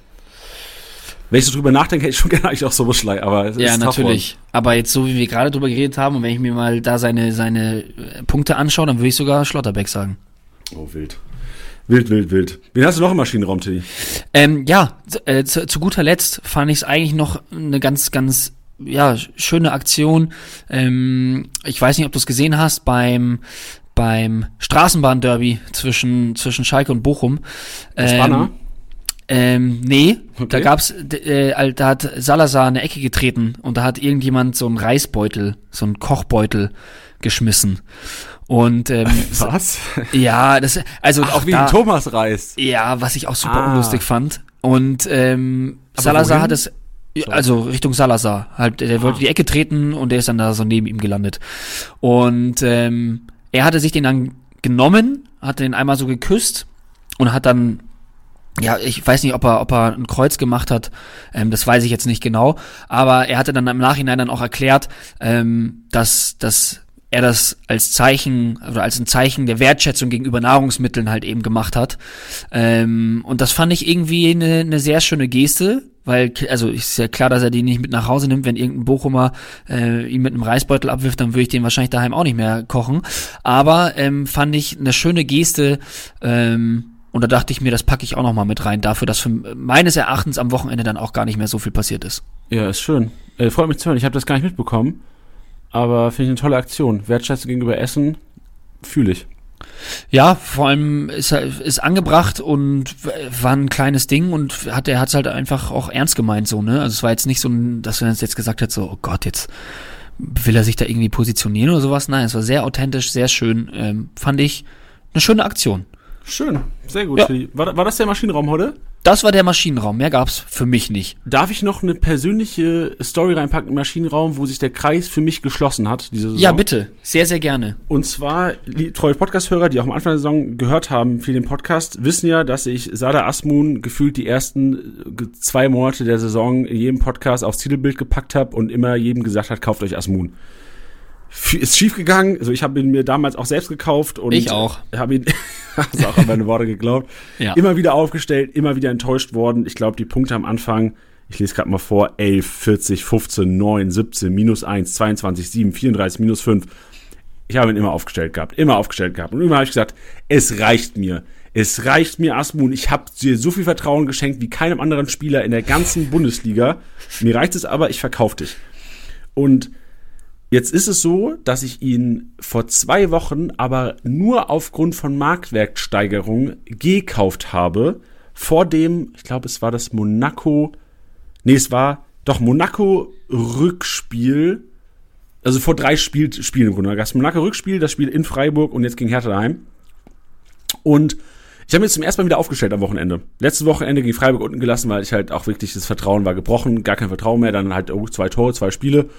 Wenn ich so drüber nachdenke, hätte ich schon *laughs* gerne eigentlich auch Soboschlei, aber es Ja, ist natürlich. Aber jetzt so wie wir gerade drüber geredet haben und wenn ich mir mal da seine, seine äh, Punkte anschaue, dann würde ich sogar Schlotterbeck sagen. Oh, wild. Wild, wild, wild. Wen hast du noch im Maschinenraum, Tilly? Ähm, ja, äh, zu, zu guter Letzt fand ich es eigentlich noch eine ganz, ganz ja, schöne Aktion. Ähm, ich weiß nicht, ob du es gesehen hast beim beim Straßenbahnderby zwischen zwischen Schalke und Bochum. Das Ähm, Banner? Ähm, nee, Okay. da gab's, äh, da hat Salazar eine Ecke getreten und da hat irgendjemand so einen Reisbeutel, so einen Kochbeutel geschmissen. Und ähm, *laughs* Was? ja, das also Ach, auch wie da, ein Thomas Reis. ja, was ich auch super Ah. unlustig fand. Und ähm, Aber Salazar wohin? hat es, also Richtung Salazar, halt, der wollte Ah. die Ecke treten und der ist dann da so neben ihm gelandet. Und ähm, er hatte sich den dann genommen, hat den einmal so geküsst und hat dann ja, ich weiß nicht, ob er, ob er ein Kreuz gemacht hat, ähm, das weiß ich jetzt nicht genau, aber er hatte dann im Nachhinein dann auch erklärt, ähm, dass, dass er das als Zeichen oder als ein Zeichen der Wertschätzung gegenüber Nahrungsmitteln halt eben gemacht hat. Ähm, und das fand ich irgendwie eine, eine sehr schöne Geste, weil, also ist ja klar, dass er die nicht mit nach Hause nimmt, wenn irgendein Bochumer äh, ihn mit einem Reisbeutel abwirft, dann würde ich den wahrscheinlich daheim auch nicht mehr kochen. Aber ähm, fand ich eine schöne Geste, ähm, und da dachte ich mir, das packe ich auch noch mal mit rein, dafür, dass für, meines Erachtens am Wochenende dann auch gar nicht mehr so viel passiert ist. Ja, ist schön. Äh, freut mich zu hören. Ich habe das gar nicht mitbekommen. Aber finde ich eine tolle Aktion. Wertschätzung gegenüber Essen fühle ich. Ja, vor allem ist ist angebracht und war ein kleines Ding und hat er hat's halt einfach auch ernst gemeint so, ne? Also es war jetzt nicht so ein, dass er jetzt gesagt hat so, oh Gott, jetzt will er sich da irgendwie positionieren oder sowas. Nein, es war sehr authentisch, sehr schön, ähm, fand ich eine schöne Aktion. Schön. Sehr gut. Ja. War, war das der Maschinenraum heute? Das war der Maschinenraum, mehr gab's für mich nicht. Darf ich noch eine persönliche Story reinpacken im Maschinenraum, wo sich der Kreis für mich geschlossen hat, diese Saison? Ja, bitte, sehr sehr gerne. Und zwar, die treue Podcast-Hörer, die auch am Anfang der Saison gehört haben für den Podcast, wissen ja, dass ich Sada Asmun gefühlt die ersten äh, zwei Monate der Saison in jedem Podcast aufs Titelbild gepackt habe und immer jedem gesagt hat, kauft euch Asmun. Ist schief gegangen, also ich habe ihn mir damals auch selbst gekauft und Ich auch. *laughs* habe ihn *laughs* hast auch an meine Worte geglaubt. Ja. Immer wieder aufgestellt, immer wieder enttäuscht worden. Ich glaube, die Punkte am Anfang, ich lese gerade mal vor, 11, 40, 15, 9, 17, minus 1, 22, 7, 34, minus 5. Ich habe ihn immer aufgestellt gehabt, immer aufgestellt gehabt. Und immer habe ich gesagt, es reicht mir. Es reicht mir, Asmun. Ich habe dir so viel Vertrauen geschenkt wie keinem anderen Spieler in der ganzen Bundesliga. Mir reicht es aber, ich verkaufe dich. Und Jetzt ist es so, dass ich ihn vor zwei Wochen aber nur aufgrund von Marktwertsteigerung gekauft habe. Vor dem, ich glaube, es war das Monaco, nee, es war doch Monaco Rückspiel. Also vor drei Spiel, Spielen im Grunde. Das Monaco Rückspiel, das Spiel in Freiburg und jetzt gegen Hertha daheim. Und ich habe mir zum ersten Mal wieder aufgestellt am Wochenende. Letztes Wochenende gegen Freiburg unten gelassen, weil ich halt auch wirklich das Vertrauen war gebrochen, gar kein Vertrauen mehr. Dann halt oh, zwei Tore, zwei Spiele.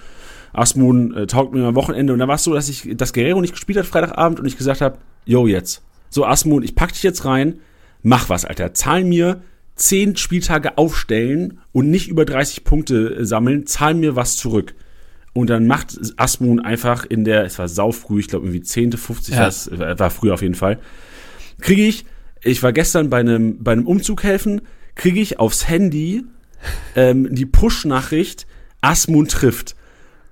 Asmun äh, taugt mir am Wochenende und da war es so, dass ich das Guerrero nicht gespielt hat Freitagabend und ich gesagt habe, yo jetzt. So Asmun, ich pack dich jetzt rein, mach was, Alter. Zahl mir zehn Spieltage aufstellen und nicht über 30 Punkte äh, sammeln, zahl mir was zurück. Und dann macht Asmun einfach in der, es war saufrüh, ich glaube irgendwie 10., 50, Ja. das war war früh auf jeden Fall, kriege ich, ich war gestern bei einem, bei einem Umzug helfen, kriege ich aufs Handy ähm, die Push-Nachricht, Asmun trifft.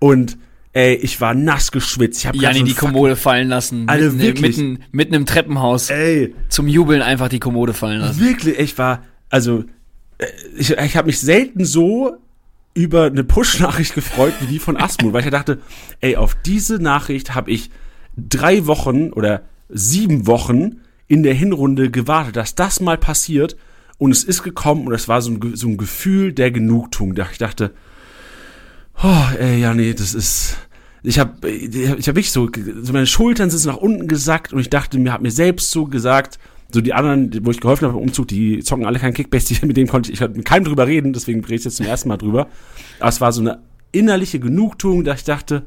Und ey, ich war nass geschwitzt. Ich hab Jani so die Kommode fallen lassen. Alter, mitten, wirklich? mitten, mitten im Treppenhaus. Ey, Zum Jubeln einfach die Kommode fallen lassen. wirklich, ich war, also, äh, ich, ich habe mich selten so über eine Push-Nachricht gefreut wie die von Asmun, weil ich dachte, ey, auf diese Nachricht habe ich drei Wochen oder sieben Wochen in der Hinrunde gewartet, dass das mal passiert. Und es ist gekommen und es war so ein, so ein Gefühl der Genugtuung. Ich dachte, oh, ey, ja, nee, das ist. Ich habe ich hab wirklich so, so, meine Schultern sind nach unten gesackt und ich dachte mir, hab mir selbst so gesagt, so die anderen, wo ich geholfen habe beim Umzug, die zocken alle kein Kickbase, *laughs* mit denen konnte ich, ich mit keinem drüber reden, deswegen rede ich jetzt zum ersten Mal drüber. Aber es war so eine innerliche Genugtuung, da ich dachte,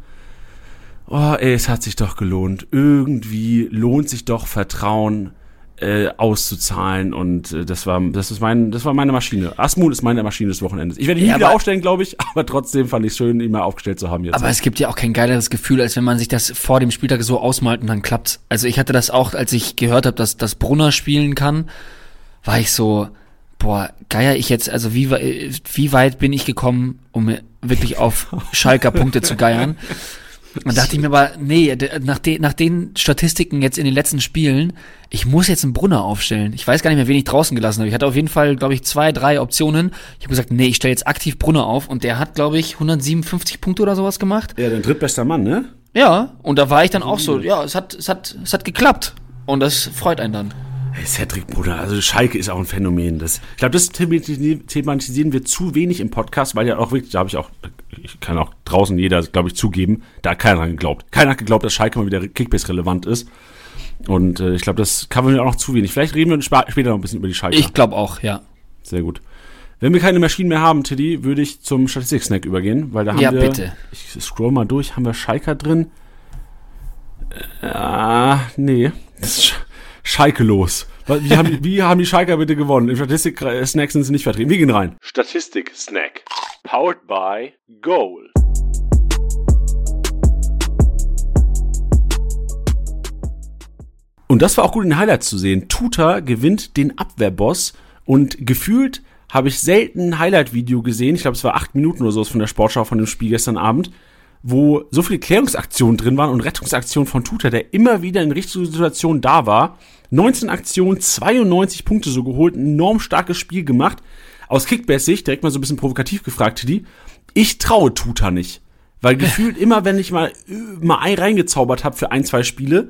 oh, ey, es hat sich doch gelohnt. Irgendwie lohnt sich doch Vertrauen äh, auszuzahlen und äh, das war das ist mein das war meine Maschine. Asmund ist meine Maschine des Wochenendes. Ich werde ihn nie Ja, wieder aber- aufstellen, glaube ich, *laughs* aber trotzdem fand ich es schön, ihn mal aufgestellt zu haben jetzt. Aber es gibt ja auch kein geileres Gefühl, als wenn man sich das vor dem Spieltag so ausmalt und dann klappt's. Also ich hatte das auch, als ich gehört habe, dass, dass Brunner spielen kann, war ich so, boah, geier ich jetzt, also wie, wie weit bin ich gekommen, um wirklich auf *laughs* Schalker Punkte zu geiern? Und dachte ich mir aber, nee, nach, de, nach den Statistiken jetzt in den letzten Spielen, ich muss jetzt einen Brunner aufstellen. Ich weiß gar nicht mehr, wen ich draußen gelassen habe. Ich hatte auf jeden Fall, glaube ich, zwei, drei Optionen. Ich habe gesagt, nee, ich stelle jetzt aktiv Brunner auf und der hat, glaube ich, 157 Punkte oder sowas gemacht. ja, dein drittbester Mann, ne? Ja, und da war ich dann auch so, ja, es hat, es hat, es hat geklappt. Und das freut einen dann. Hey, Cedric, Bruder, also Schalke ist auch ein Phänomen. Das, ich glaube, das thematisi- thematisieren wir zu wenig im Podcast, weil ja auch wirklich, da habe ich auch, ich kann auch draußen jeder, glaube ich, zugeben, da hat keiner dran geglaubt. Keiner hat geglaubt, dass Schalke mal wieder Kickbase relevant ist. Und äh, ich glaube, das covern wir auch noch zu wenig. Vielleicht reden wir spa- später noch ein bisschen über die Schalke. Ich glaube auch, ja. Sehr gut. Wenn wir keine Maschinen mehr haben, Tiddy, würde ich zum Statistik-Snack übergehen, weil da haben Ja, wir. bitte. Ich scroll mal durch. Haben wir Schalker drin? Äh, Ah, nee. Das ist Sch Schalke los. Wie haben, die- wie haben die Schalker bitte gewonnen? Im Statistik-Snack sind sie nicht vertreten. Wir gehen rein. Statistik-Snack. Powered by Goal. Und das war auch gut in Highlights zu sehen. Tuta gewinnt den Abwehrboss und gefühlt habe ich selten ein Highlight-Video gesehen. Ich glaube, es war acht Minuten oder so von der Sportschau von dem Spiel gestern Abend, wo so viele Klärungsaktionen drin waren und Rettungsaktionen von Tuta, der immer wieder in richtigen Situationen da war. 19 Aktionen, 92 Punkte so geholt, ein enorm starkes Spiel gemacht. Aus Kickbass-Sicht, direkt mal so ein bisschen provokativ gefragt, Teddy, ich traue Tuta nicht. Weil gefühlt immer, wenn ich mal, äh, mal ein reingezaubert habe für ein, zwei Spiele,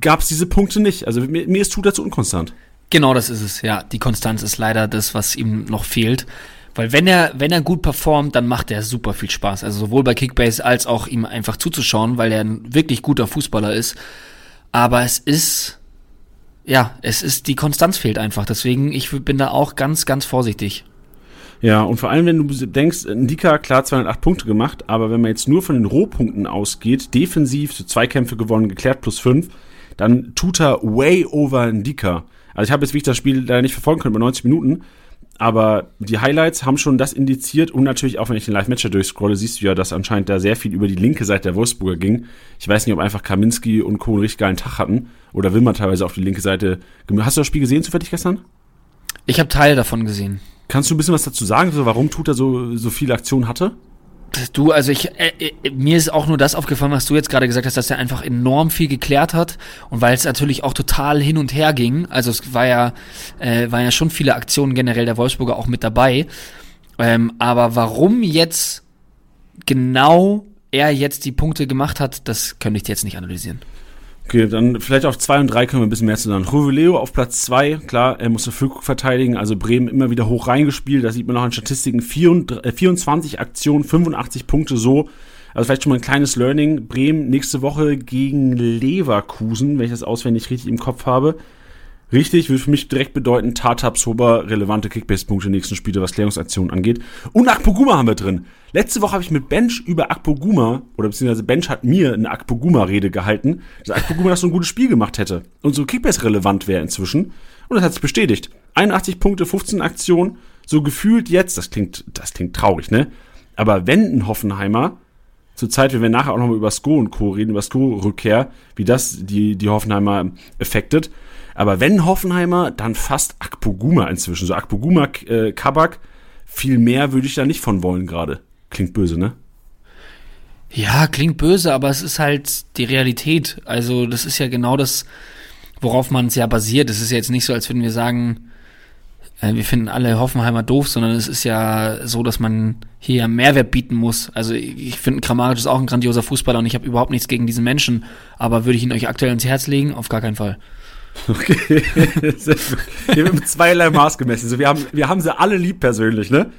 gab es diese Punkte nicht. Also mir, mir ist Tuta zu unkonstant. Genau das ist es, ja. Die Konstanz ist leider das, was ihm noch fehlt. Weil wenn er, wenn er gut performt, dann macht er super viel Spaß. Also sowohl bei Kickbase als auch ihm einfach zuzuschauen, weil er ein wirklich guter Fußballer ist. Aber es ist, ja, es ist, die Konstanz fehlt einfach. Deswegen, ich bin da auch ganz, ganz vorsichtig. Ja, und vor allem, wenn du denkst, Ndika, klar, 208 Punkte gemacht, aber wenn man jetzt nur von den Rohpunkten ausgeht, defensiv, so Zweikämpfe gewonnen, geklärt plus 5, dann tut er way over Ndika. Also ich habe jetzt wirklich das Spiel leider nicht verfolgen können bei 90 Minuten, aber die Highlights haben schon das indiziert und natürlich auch, wenn ich den Live-Matcher durchscrolle, siehst du ja, dass anscheinend da sehr viel über die linke Seite der Wolfsburger ging. Ich weiß nicht, ob einfach Kaminski und Co. einen richtig geilen Tag hatten oder will man teilweise auf die linke Seite. Hast du das Spiel gesehen zufällig gestern? Ich habe Teil davon gesehen. Kannst du ein bisschen was dazu sagen, so, warum Tuta so, so viele Aktionen hatte? Du, also ich, äh, äh, mir ist auch nur das aufgefallen, was du jetzt gerade gesagt hast, dass er einfach enorm viel geklärt hat und weil es natürlich auch total hin und her ging. Also es war ja, äh, waren ja schon viele Aktionen generell der Wolfsburger auch mit dabei. Ähm, aber warum jetzt genau er jetzt die Punkte gemacht hat, das könnte ich jetzt nicht analysieren. Okay, dann vielleicht auf 2 und 3 können wir ein bisschen mehr zu sagen. Ruveleo auf Platz 2, klar, er musste Füllkrug verteidigen, also Bremen immer wieder hoch reingespielt, da sieht man noch in Statistiken 24, äh, 24 Aktionen, 85 Punkte so. Also vielleicht schon mal ein kleines Learning. Bremen nächste Woche gegen Leverkusen, wenn ich das auswendig richtig im Kopf habe. Richtig, würde für mich direkt bedeuten, Tata Psoba relevante Kickbase-Punkte nächsten Spiele, was Klärungsaktionen angeht. Und Akpoguma haben wir drin. Letzte Woche habe ich mit Bench über Akpoguma, oder beziehungsweise Bench hat mir eine Akpoguma-Rede gehalten, dass Akpoguma das so ein gutes Spiel gemacht hätte und so Kickbase-relevant wäre inzwischen. Und das hat sich bestätigt. 81 Punkte, 15 Aktionen, so gefühlt jetzt, das klingt, das klingt traurig, ne? Aber wenn ein Hoffenheimer, zur Zeit, wenn wir nachher auch nochmal über Sko und Co. reden, über Sko-Rückkehr, wie das die, die Hoffenheimer effektet, aber wenn Hoffenheimer, dann fast Akpoguma inzwischen. So Akpoguma, äh, Kabak, viel mehr würde ich da nicht von wollen gerade. Klingt böse, ne? Ja, klingt böse, aber es ist halt die Realität. Also das ist ja genau das, worauf man es ja basiert. Es ist ja jetzt nicht so, als würden wir sagen, äh, wir finden alle Hoffenheimer doof, sondern es ist ja so, dass man hier Mehrwert bieten muss. Also ich finde, Kramaric ist auch ein grandioser Fußballer und ich habe überhaupt nichts gegen diesen Menschen, aber würde ich ihn euch aktuell ins Herz legen? Auf gar keinen Fall. Okay. *laughs* Wird mit zweierlei Maß gemessen. So, wir, haben, wir haben sie alle lieb persönlich, ne?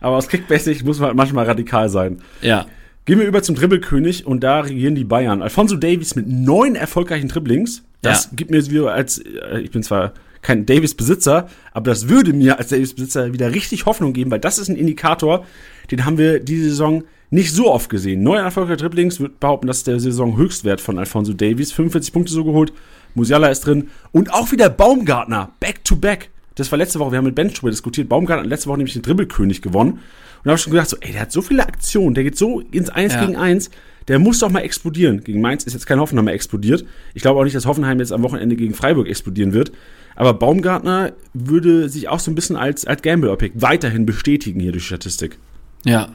Aber aus Kickbase muss man halt manchmal radikal sein. Ja. Gehen wir über zum Dribbelkönig und da regieren die Bayern. Alfonso Davies mit neun erfolgreichen Dribblings. Das Ja. gibt mir wieder als, äh, ich bin zwar kein Davies-Besitzer, aber das würde mir als Davies-Besitzer wieder richtig Hoffnung geben, weil das ist ein Indikator, den haben wir diese Saison nicht so oft gesehen. Neun erfolgreiche Dribblings, würde behaupten, das ist der Saison-Höchstwert von Alfonso Davies. 45 Punkte so geholt, Musiala ist drin und auch wieder Baumgartner, back-to-back. Das war letzte Woche, wir haben mit Bench drüber diskutiert. Baumgartner hat letzte Woche nämlich den Dribbelkönig gewonnen. Und da habe ich schon gedacht, so, ey, der hat so viele Aktionen, der geht so ins Eins Ja. gegen Eins, der muss doch mal explodieren. Gegen Mainz ist jetzt kein Hoffenheim mehr explodiert. Ich glaube auch nicht, dass Hoffenheim jetzt am Wochenende gegen Freiburg explodieren wird. Aber Baumgartner würde sich auch so ein bisschen als, als Gamble-Objekt weiterhin bestätigen hier durch Statistik. Ja.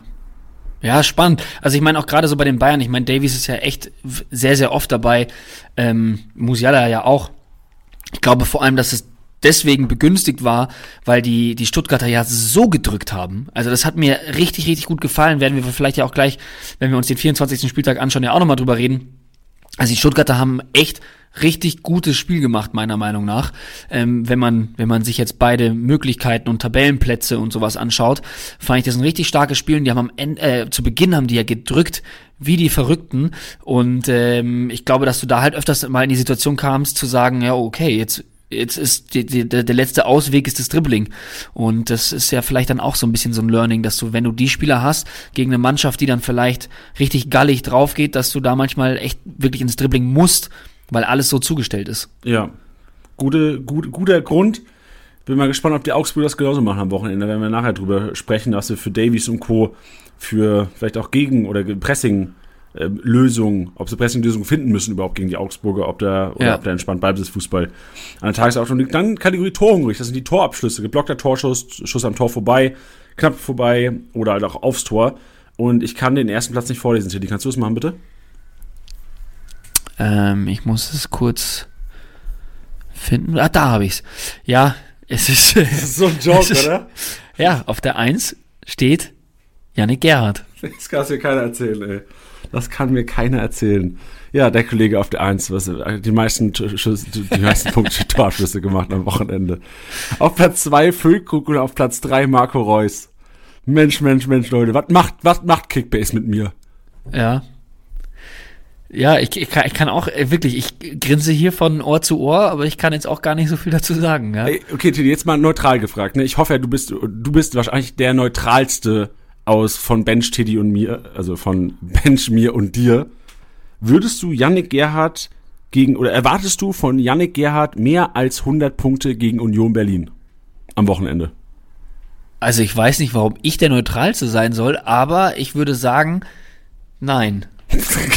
Ja, spannend. Also ich meine auch gerade so bei den Bayern, ich meine, Davies ist ja echt sehr, sehr oft dabei. Ähm, Musiala ja auch. Ich glaube vor allem, dass es deswegen begünstigt war, weil die, die Stuttgarter ja so gedrückt haben. Also das hat mir richtig, richtig gut gefallen. Werden wir vielleicht ja auch gleich, wenn wir uns den 24. Spieltag anschauen, ja auch nochmal drüber reden. Also die Stuttgarter haben echt richtig gutes Spiel gemacht, meiner Meinung nach. Ähm, wenn man, wenn man sich jetzt beide Möglichkeiten und Tabellenplätze und sowas anschaut, fand ich das ein richtig starkes Spiel. Und die haben am Ende, äh, zu Beginn haben die ja gedrückt wie die Verrückten. Und ähm, ich glaube, dass du da halt öfters mal in die Situation kamst, zu sagen, ja, okay, jetzt Jetzt ist die, die, der, letzte Ausweg ist das Dribbling. Und das ist ja vielleicht dann auch so ein bisschen so ein Learning, dass du, wenn du die Spieler hast, gegen eine Mannschaft, die dann vielleicht richtig gallig drauf geht, dass du da manchmal echt wirklich ins Dribbling musst, weil alles so zugestellt ist. Ja. Gute, gut, guter Grund. Bin mal gespannt, ob die Augsburger das genauso machen am Wochenende. Da werden wir nachher drüber sprechen, dass wir für Davies und Co. für vielleicht auch Gegen- oder Pressing äh, Lösungen, ob sie Pressing-Lösungen finden müssen überhaupt gegen die Augsburger, ob da oder Ja. ob der entspannt Ballbesitzfußball an der Tagesordnung liegt. Dann Kategorie Torhungrig, das sind die Torabschlüsse, geblockter Torschuss, Schuss am Tor vorbei, knapp vorbei oder halt auch aufs Tor. Und ich kann den ersten Platz nicht vorlesen, Tilly. Kannst du es machen, bitte? Ähm, ich muss es kurz finden. Ah, da habe ich's. Ja, es ist, *laughs* Das ist so ein Joke, Es ist- oder? ja, auf der Eins steht Yannick Gerhardt. Das kann mir keiner erzählen, ey. Das kann mir keiner erzählen. Ja, der Kollege auf der Eins, was die meisten Schuss, die meisten Punkte Torabschlüsse gemacht am Wochenende. Auf Platz zwei Füllkrug und auf Platz drei Marco Reus. Mensch, Mensch, Mensch, Leute, was macht, was macht Kickbase mit mir? Ja. Ja, ich, ich, kann, ich kann auch, äh, wirklich, ich grinse hier von Ohr zu Ohr, aber ich kann jetzt auch gar nicht so viel dazu sagen. Ja? Okay, Tilly, jetzt mal neutral gefragt. Ne? Ich hoffe ja, du bist, du bist wahrscheinlich der neutralste aus von Bench, Tiddy und mir, also von Bench, mir und dir. Würdest du Yannick Gerhardt gegen, oder erwartest du von Yannick Gerhardt mehr als 100 Punkte gegen Union Berlin am Wochenende? Also ich weiß nicht, warum ich der Neutralste sein soll, aber ich würde sagen, nein. *laughs*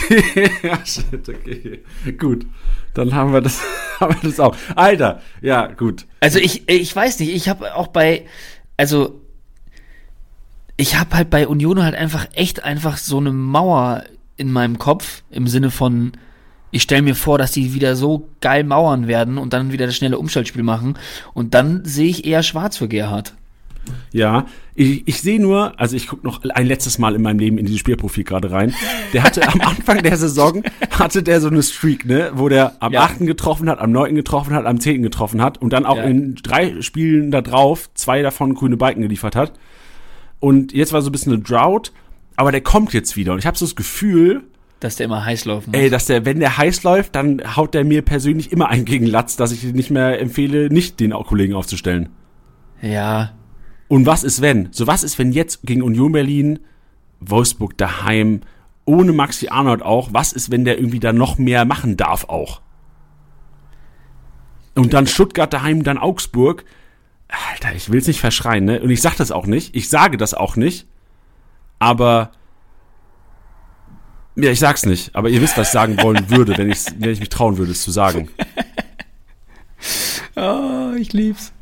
Okay, ja, shit, okay. Gut. Dann haben wir das, *laughs* haben wir das auch. Alter, ja, gut. Also ich, ich weiß nicht, ich habe auch bei, also ich habe halt bei Union halt einfach echt einfach so eine Mauer in meinem Kopf im Sinne von, ich stelle mir vor, dass die wieder so geil mauern werden und dann wieder das schnelle Umschaltspiel machen und dann sehe ich eher schwarz für Gerhard. Ja, ich, ich sehe nur, also ich gucke noch ein letztes Mal in meinem Leben in dieses Spielprofil gerade rein. Der hatte am *laughs* Anfang der Saison, hatte der so eine Streak, ne, wo der am Ja. 8. getroffen hat, am 9. getroffen hat, am 10. getroffen hat und dann auch Ja. in drei Spielen da drauf zwei davon grüne Balken geliefert hat. Und jetzt war so ein bisschen eine Drought, aber der kommt jetzt wieder. Und ich habe so das Gefühl, Dass der immer heiß laufen Ey, dass der, wenn der heiß läuft, dann haut der mir persönlich immer einen gegen Latz, dass ich nicht mehr empfehle, nicht den Kollegen aufzustellen. Ja. Und was ist wenn? So was ist, wenn jetzt gegen Union Berlin, Wolfsburg daheim, ohne Maxi Arnold auch, was ist, wenn der irgendwie da noch mehr machen darf auch? Und dann Stuttgart daheim, dann Augsburg. Alter, ich will's nicht verschreien, ne? Und ich sag das auch nicht. Ich sage das auch nicht. Aber ja, ich sag's nicht, aber ihr wisst, was ich sagen wollen würde, wenn, ich's, wenn ich mich trauen würde, es zu sagen. *laughs* Oh, ich lieb's.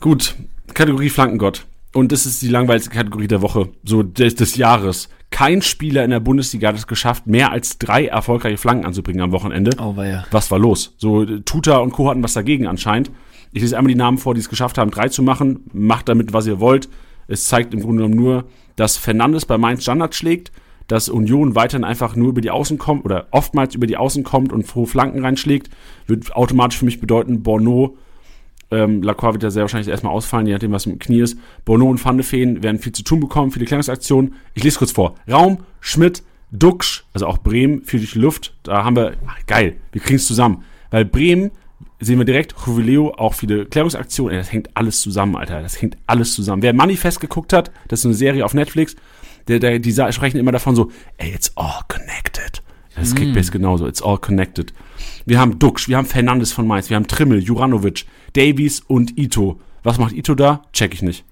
Gut, Kategorie Flankengott. Und das ist die langweiligste Kategorie der Woche, so des, des Jahres. Kein Spieler in der Bundesliga hat es geschafft, mehr als drei erfolgreiche Flanken anzubringen am Wochenende. Oh, ja. Was war los? So, Tuta und Co. hatten was dagegen anscheinend. Ich lese einmal die Namen vor, die es geschafft haben, drei zu machen. Macht damit, was ihr wollt. Es zeigt im Grunde genommen nur, dass Fernandes bei Mainz Standard schlägt, dass Union weiterhin einfach nur über die Außen kommt oder oftmals über die Außen kommt und frohe Flanken reinschlägt. Wird automatisch für mich bedeuten, Borno ähm, Lacroix wird ja sehr wahrscheinlich erstmal ausfallen, je nachdem, was mit dem Knie ist. Bono und Van de Feen werden viel zu tun bekommen, viele Klärungsaktionen. Ich lese kurz vor. Raum, Schmidt, Duxch, also auch Bremen, viel durch die Luft. Da haben wir, ach, geil, wir kriegen es zusammen. Weil Bremen sehen wir direkt, Juvileo, auch viele Klärungsaktionen. Das hängt alles zusammen, Alter. Das hängt alles zusammen. Wer Manifest geguckt hat, das ist eine Serie auf Netflix, der, der, die sprechen immer davon so, ey, it's all connected. Das ist Kickbase genauso, it's all connected. Wir haben Duxch, wir haben Fernandes von Mainz, wir haben Trimmel, Juranovic, Davies und Ito. Was macht Ito da? Check ich nicht.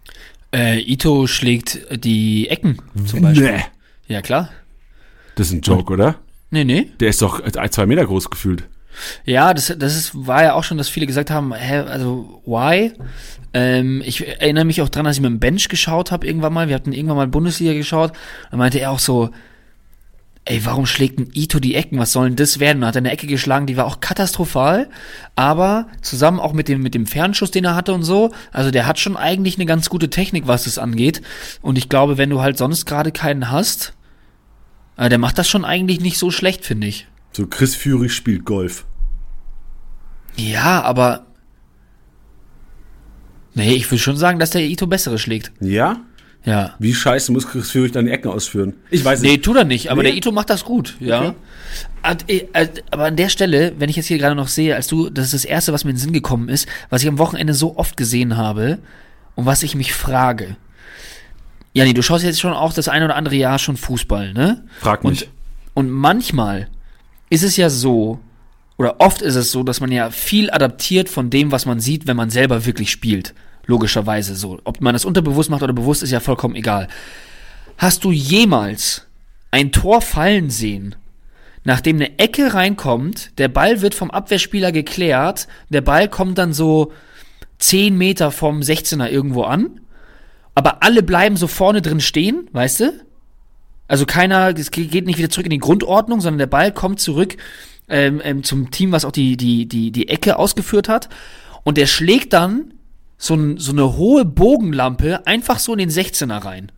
Äh, Ito schlägt die Ecken zum Beispiel. Nee. Ja, klar. Das ist ein Joke, oder? Nee, nee. Der ist doch zwei Meter groß gefühlt. Ja, das, das ist, war ja auch schon, dass viele gesagt haben, hä, also why? Ähm, ich erinnere mich auch dran, dass ich mit dem Bench geschaut habe irgendwann mal. Wir hatten irgendwann mal Bundesliga geschaut. Da meinte er auch so, ey, warum schlägt ein Ito die Ecken? Was soll denn das werden? Er hat eine Ecke geschlagen, die war auch katastrophal, aber zusammen auch mit dem, mit dem Fernschuss, den er hatte und so, also der hat schon eigentlich eine ganz gute Technik, was das angeht. Und ich glaube, wenn du halt sonst gerade keinen hast, äh, der macht das schon eigentlich nicht so schlecht, finde ich. So Chris Führig spielt Golf. Ja, aber. Nee, ich würde schon sagen, dass der Ito bessere schlägt. Ja? Ja. Wie scheiße muss Chris Führig dann die Ecken ausführen? Ich weiß Nee, nicht. tut er nicht, aber Nee. der Ito macht das gut, ja. Okay. Äh, Aber an der Stelle, wenn ich jetzt hier gerade noch sehe, als du, das ist das Erste, was mir in den Sinn gekommen ist, was ich am Wochenende so oft gesehen habe und was ich mich frage. Jani, du schaust jetzt schon auch das ein oder andere Jahr schon Fußball, ne? Frag mich. Und, und manchmal ist es ja so, oder oft ist es so, dass man ja viel adaptiert von dem, was man sieht, wenn man selber wirklich spielt. Logischerweise so. Ob man das unterbewusst macht oder bewusst, ist ja vollkommen egal. Hast du jemals ein Tor fallen sehen, nachdem eine Ecke reinkommt, der Ball wird vom Abwehrspieler geklärt, der Ball kommt dann so 10 Meter vom 16er irgendwo an, aber alle bleiben so vorne drin stehen, weißt du? Also keiner, es ge- geht nicht wieder zurück in die Grundordnung, sondern der Ball kommt zurück ähm, ähm, zum Team, was auch die, die, die, die Ecke ausgeführt hat. Und der schlägt dann so, ein, so eine hohe Bogenlampe einfach so in den 16er rein.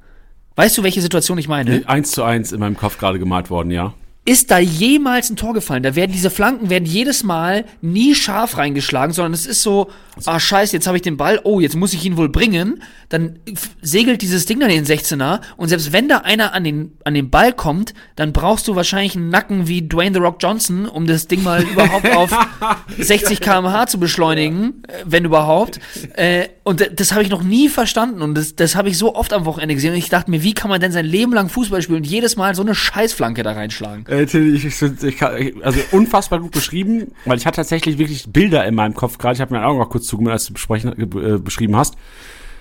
Weißt du, welche Situation ich meine? Eins zu eins in meinem Kopf gerade gemalt worden, ja. Ist da jemals ein Tor gefallen? Da werden diese Flanken werden jedes Mal nie scharf reingeschlagen, sondern es ist so, ah scheiße, jetzt habe ich den Ball, oh, jetzt muss ich ihn wohl bringen. Dann segelt dieses Ding dann in den 16er und selbst wenn da einer an den, an den Ball kommt, dann brauchst du wahrscheinlich einen Nacken wie Dwayne The Rock Johnson, um das Ding mal überhaupt auf *laughs* 60 km/h zu beschleunigen, äh, wenn überhaupt. Äh, und das habe ich noch nie verstanden und das, das habe ich so oft am Wochenende gesehen und ich dachte mir, wie kann man denn sein Leben lang Fußball spielen und jedes Mal so eine Scheißflanke da reinschlagen? Äh, Tilly, ich, ich, ich, also unfassbar gut beschrieben, weil ich hatte tatsächlich wirklich Bilder in meinem Kopf gerade. Ich habe mir Augen auch kurz zugemacht, als du besprechen, äh, beschrieben hast.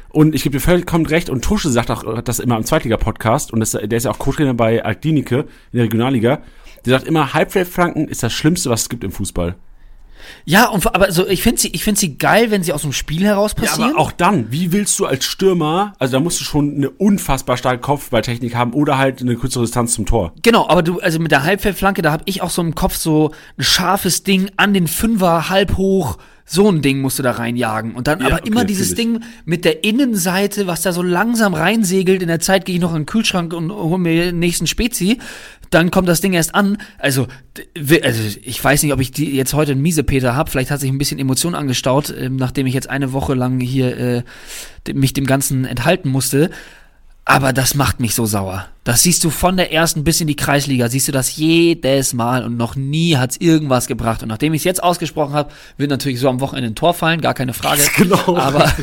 Und ich gebe dir vollkommen recht. Und Tusche sagt auch das immer im Zweitliga-Podcast. Und das, der ist ja auch Co-Trainer bei Alklinike in der Regionalliga. Der sagt immer, Halbfeldflanken ist das Schlimmste, was es gibt im Fußball. Ja, und aber so, ich finde sie, ich finde sie geil, wenn sie aus dem Spiel heraus Ja, passieren. aber auch dann, wie willst du als Stürmer, also da musst du schon eine unfassbar starke Kopfballtechnik haben oder halt eine kürzere Distanz zum Tor. Genau, aber du, also mit der Halbfeldflanke, da habe ich auch so im Kopf so ein scharfes Ding an den Fünfer halb hoch. So ein Ding musst du da reinjagen. Und dann Ja, aber okay, immer dieses. Ding mit der Innenseite, was da so langsam reinsegelt. In der Zeit gehe ich noch in den Kühlschrank und hole mir den nächsten Spezi. Dann kommt das Ding erst an. Also, also ich weiß nicht, ob ich die jetzt heute einen Miesepeter habe. Vielleicht hat sich ein bisschen Emotion angestaut, ähm, nachdem ich jetzt eine Woche lang hier äh, mich dem Ganzen enthalten musste. Aber das macht mich so sauer. Das siehst du von der ersten bis in die Kreisliga, siehst du das jedes Mal und noch nie hat's irgendwas gebracht. Und nachdem ich es jetzt ausgesprochen habe, wird natürlich so am Wochenende ein Tor fallen, gar keine Frage. *laughs* Genau. Aber,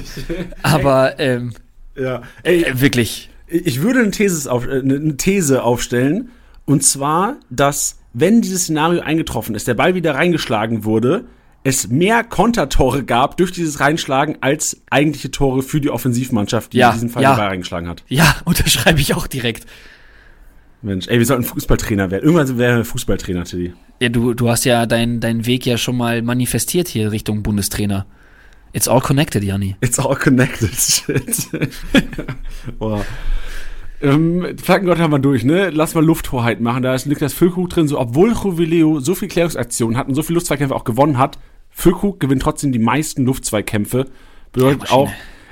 aber ähm, Ja. Ey, äh, wirklich. ich würde eine These, auf, äh, eine These aufstellen. Und zwar, dass, wenn dieses Szenario eingetroffen ist, der Ball wieder reingeschlagen wurde, es mehr Kontertore gab durch dieses Reinschlagen als eigentliche Tore für die Offensivmannschaft, die Ja, in diesem Fall ja. Ball reingeschlagen hat. Ja, *laughs* unterschreibe ich auch direkt. Mensch, ey, wir sollten Fußballtrainer werden. Irgendwann wären wir Fußballtrainer, Tilly. Ja, du, du hast ja deinen deinen Weg ja schon mal manifestiert hier Richtung Bundestrainer. It's all connected, Janni. It's all connected. *laughs* Shit. *laughs* Boah. Ähm, Flaggengott haben wir durch, ne? Lass mal Lufthoheit machen. Da ist Niklas Füllkrug drin. So, obwohl Juvileo so viel Klärungsaktionen hat und so viele Luftzweikämpfe auch gewonnen hat, Füllkrug gewinnt trotzdem die meisten Luftzweikämpfe. Bedeutet Ja, auch,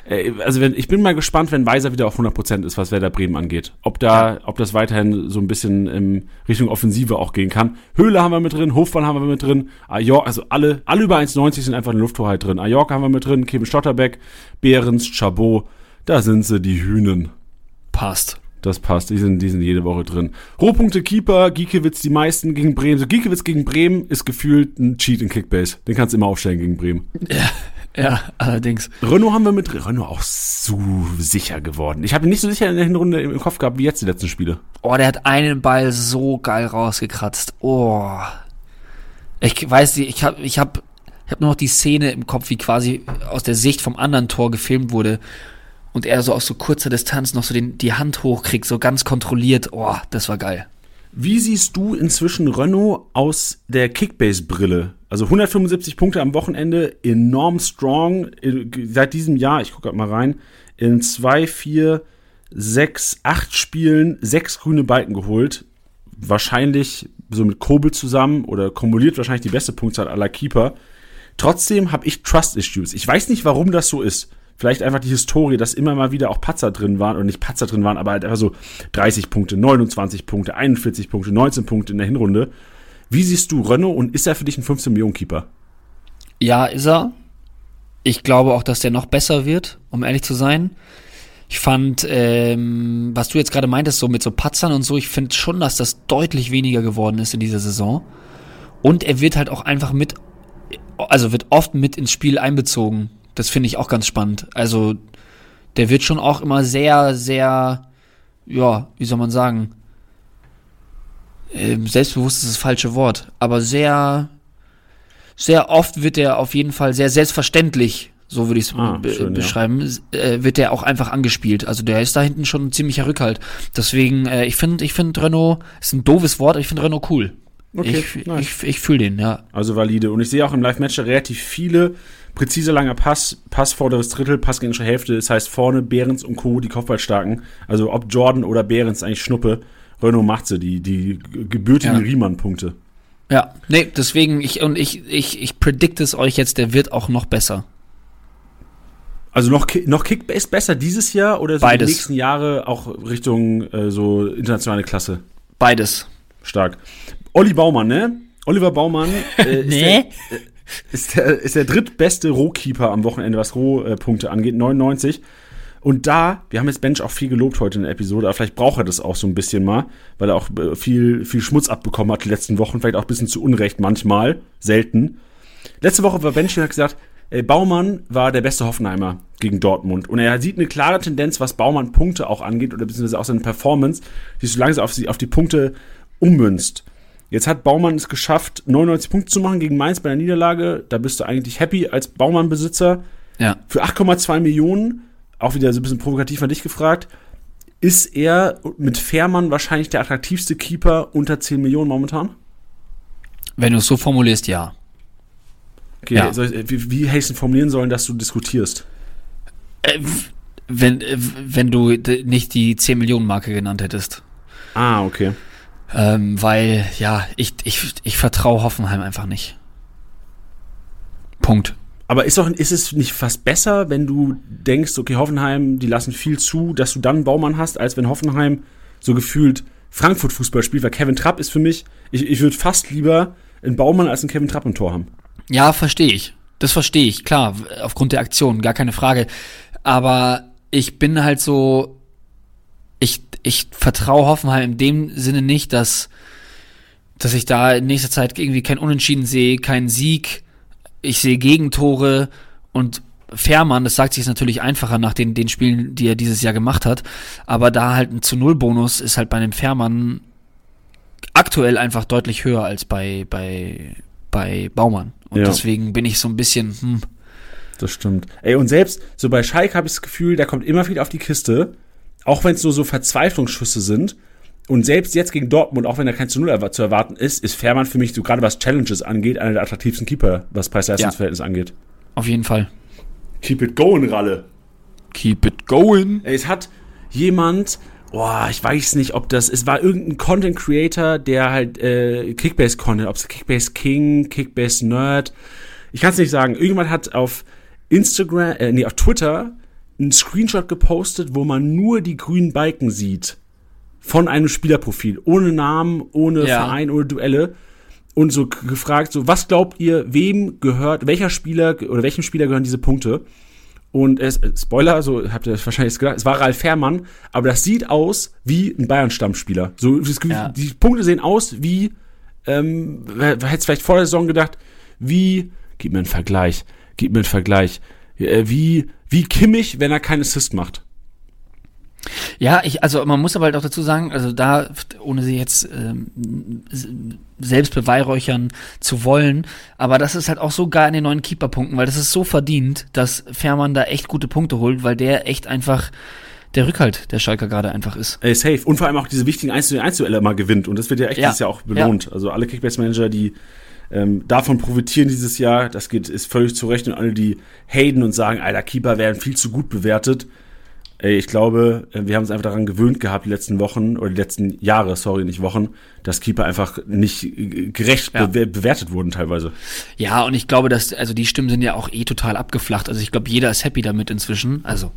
äh, also wenn, ich bin mal gespannt, wenn Weiser wieder auf 100% ist, was Werder Bremen angeht. Ob da, ob das weiterhin so ein bisschen in Richtung Offensive auch gehen kann. Höhle haben wir mit drin, Hofmann haben wir mit drin, Ajor, also alle, alle über 1,90 sind einfach in Lufthoheit drin. Ajork haben wir mit drin, Kevin Stotterbeck, Behrens, Chabot, da sind sie, die Hühnen. Passt. Das passt, die sind, die sind jede Woche drin. Rohpunkte Keeper, Giekewitz die meisten gegen Bremen. So Giekewitz gegen Bremen ist gefühlt ein Cheat in Kickbase. Den kannst du immer aufstellen gegen Bremen. Ja, allerdings. Renault haben wir mit. Renault auch so sicher geworden. Ich habe ihn nicht so sicher in der Hinrunde im Kopf gehabt wie jetzt die letzten Spiele. Oh, der hat einen Ball so geil rausgekratzt. Oh. Ich weiß nicht, ich habe ich hab, ich hab nur noch die Szene im Kopf, wie quasi aus der Sicht vom anderen Tor gefilmt wurde. Und er so aus so kurzer Distanz noch so den, die Hand hochkriegt, so ganz kontrolliert. Oh, das war geil. Wie siehst du inzwischen Renault aus der Kickbase-Brille? Also 175 Punkte am Wochenende, enorm strong. In- Seit diesem Jahr, ich gucke mal rein, in zwei, vier, sechs, acht Spielen sechs grüne Balken geholt. Wahrscheinlich so mit Kobel zusammen oder kumuliert wahrscheinlich die beste Punktzahl aller Keeper. Trotzdem habe ich Trust-Issues. Ich weiß nicht, warum das so ist. Vielleicht einfach die Historie, dass immer mal wieder auch Patzer drin waren, oder nicht Patzer drin waren, aber halt einfach so 30 Punkte, 29 Punkte, 41 Punkte, 19 Punkte in der Hinrunde. Wie siehst du Renault und ist er für dich ein 15-Millionen-Keeper? Ja, ist er. Ich glaube auch, dass der noch besser wird, um ehrlich zu sein. Ich fand, ähm, was du jetzt gerade meintest, so mit so Patzern und so, ich finde schon, dass das deutlich weniger geworden ist in dieser Saison. Und er wird halt auch einfach mit, also wird oft mit ins Spiel einbezogen. Das finde ich auch ganz spannend. Also, der wird schon auch immer sehr, sehr, ja, wie soll man sagen, ähm, selbstbewusst ist das falsche Wort, aber sehr, sehr oft wird er auf jeden Fall sehr selbstverständlich, so würde ich es Ah, be schön, ja. beschreiben, äh, wird er auch einfach angespielt. Also der ist da hinten schon ein ziemlicher Rückhalt. Deswegen, äh, ich finde, ich finde Renault, ist ein doofes Wort, ich finde Renault cool. Okay, ich nice. ich, ich fühle den, ja. Also valide. Und ich sehe auch im Live-Match relativ viele präzise langer Pass, Pass vorderes Drittel, Pass gegnerische Hälfte. Das heißt vorne Behrens und Co., die Kopfballstarken. Also ob Jordan oder Behrens eigentlich Schnuppe. Renault macht sie, die, die gebürtigen Ja. Riemann-Punkte. Ja, nee, deswegen, ich, und ich, ich, ich predict es euch jetzt, der wird auch noch besser. Also noch, noch Kickbase besser dieses Jahr oder so die nächsten Jahre auch Richtung äh, so internationale Klasse? Beides. Stark. Olli Baumann, ne? Oliver Baumann äh, *laughs* ist, Nee. der, äh, ist, der, ist der drittbeste Rohkeeper am Wochenende, was Rohpunkte angeht, 99. Und da, wir haben jetzt Bench auch viel gelobt heute in der Episode, aber vielleicht braucht er das auch so ein bisschen mal, weil er auch äh, viel, viel Schmutz abbekommen hat die letzten Wochen, vielleicht auch ein bisschen zu Unrecht manchmal, selten. Letzte Woche war Bench hat gesagt, ey, Baumann war der beste Hoffenheimer gegen Dortmund. Und er sieht eine klare Tendenz, was Baumann Punkte auch angeht, oder beziehungsweise auch seine Performance, die so langsam auf, sie, auf die Punkte ummünzt. Jetzt hat Baumann es geschafft, 99 Punkte zu machen gegen Mainz bei der Niederlage. Da bist du eigentlich happy als Baumann-Besitzer. Ja. Für 8,2 Millionen, auch wieder so ein bisschen provokativ an dich gefragt, ist er mit Fährmann wahrscheinlich der attraktivste Keeper unter 10 Millionen momentan? Wenn du es so formulierst, ja. Okay, Ja. ich, wie, wie hätte ich es denn formulieren sollen, dass du diskutierst? Äh, wenn, äh, wenn du nicht die 10 Millionen Marke genannt hättest. Ah, okay. Ähm, weil, ja, ich, ich, ich vertraue Hoffenheim einfach nicht. Punkt. Aber ist, doch, ist es nicht fast besser, wenn du denkst, okay, Hoffenheim, die lassen viel zu, dass du dann einen Baumann hast, als wenn Hoffenheim so gefühlt Frankfurt-Fußball spielt? Weil Kevin Trapp ist für mich, ich, ich würde fast lieber einen Baumann als einen Kevin Trapp im Tor haben. Ja, verstehe ich. Das verstehe ich, klar, aufgrund der Aktion, gar keine Frage. Aber ich bin halt so, ich, vertraue Hoffenheim in dem Sinne nicht, dass, dass ich da in nächster Zeit irgendwie kein Unentschieden sehe, keinen Sieg. Ich sehe Gegentore und Fährmann, das sagt sich jetzt natürlich einfacher nach den, den Spielen, die er dieses Jahr gemacht hat, aber da halt ein zu Null Bonus ist halt bei einem Fährmann aktuell einfach deutlich höher als bei, bei, bei Baumann. Und Ja. deswegen bin ich so ein bisschen, hm, Das stimmt. Ey, und selbst so bei Schalke habe ich das Gefühl, der kommt immer wieder auf die Kiste, auch wenn es nur so Verzweiflungsschüsse sind. Und selbst jetzt gegen Dortmund, auch wenn da kein zu Null zu erwarten ist, ist Fährmann für mich so gerade was Challenges angeht, einer der attraktivsten Keeper, was Preis-Leistungs-Verhältnis angeht. auf jeden Fall. Keep it going, Ralle. Keep it going. Ey, Es hat jemand, boah, ich weiß nicht, ob das, es war irgendein Content Creator, der halt äh, Kickbase Content, ob es Kickbase King, Kickbase Nerd, ich kann es nicht sagen. Irgendjemand hat auf Instagram, äh, nee, auf Twitter einen Screenshot gepostet, wo man nur die grünen Balken sieht von einem Spielerprofil, ohne Namen, ohne Ja. Verein, ohne Duelle. Und so gefragt, so, was glaubt ihr, wem gehört, welcher Spieler oder welchem Spieler gehören diese Punkte? Und es, äh, Spoiler, so habt ihr das wahrscheinlich gedacht, es war Ralf Fährmann, aber das sieht aus wie ein Bayern-Stammspieler. So, das, Ja. Die Punkte sehen aus wie, ähm, hätte vielleicht vor der Saison gedacht, wie, gib mir einen Vergleich, gib mir einen Vergleich, äh, wie, wie Kimmich, wenn er keinen Assist macht. Ja, ich, also man muss aber halt auch dazu sagen, also da, ohne sie jetzt ähm, selbst beweihräuchern zu wollen, aber das ist halt auch so geil an den neuen Keeper-Punkten, weil das ist so verdient, dass Fährmann da echt gute Punkte holt, weil der echt einfach der Rückhalt der Schalker gerade einfach ist. Ey, safe. Und vor allem auch diese wichtigen 1 zu 1 Duelle mal gewinnt. Und das wird ja echt Ja. dieses Jahr auch belohnt. Also alle Kickbase-Manager, die ähm, davon profitieren dieses Jahr, das geht, ist völlig zu Recht. Und alle, die haten und sagen, Alter, Keeper werden viel zu gut bewertet. Ey, ich glaube, äh, wir haben uns einfach daran gewöhnt gehabt, die letzten Wochen, oder die letzten Jahre, sorry, nicht Wochen, dass Keeper einfach nicht äh, gerecht Ja. bewer- bewertet wurden teilweise. Ja, und ich glaube, dass, also die Stimmen sind ja auch eh total abgeflacht. Also ich glaube, jeder ist happy damit inzwischen. Also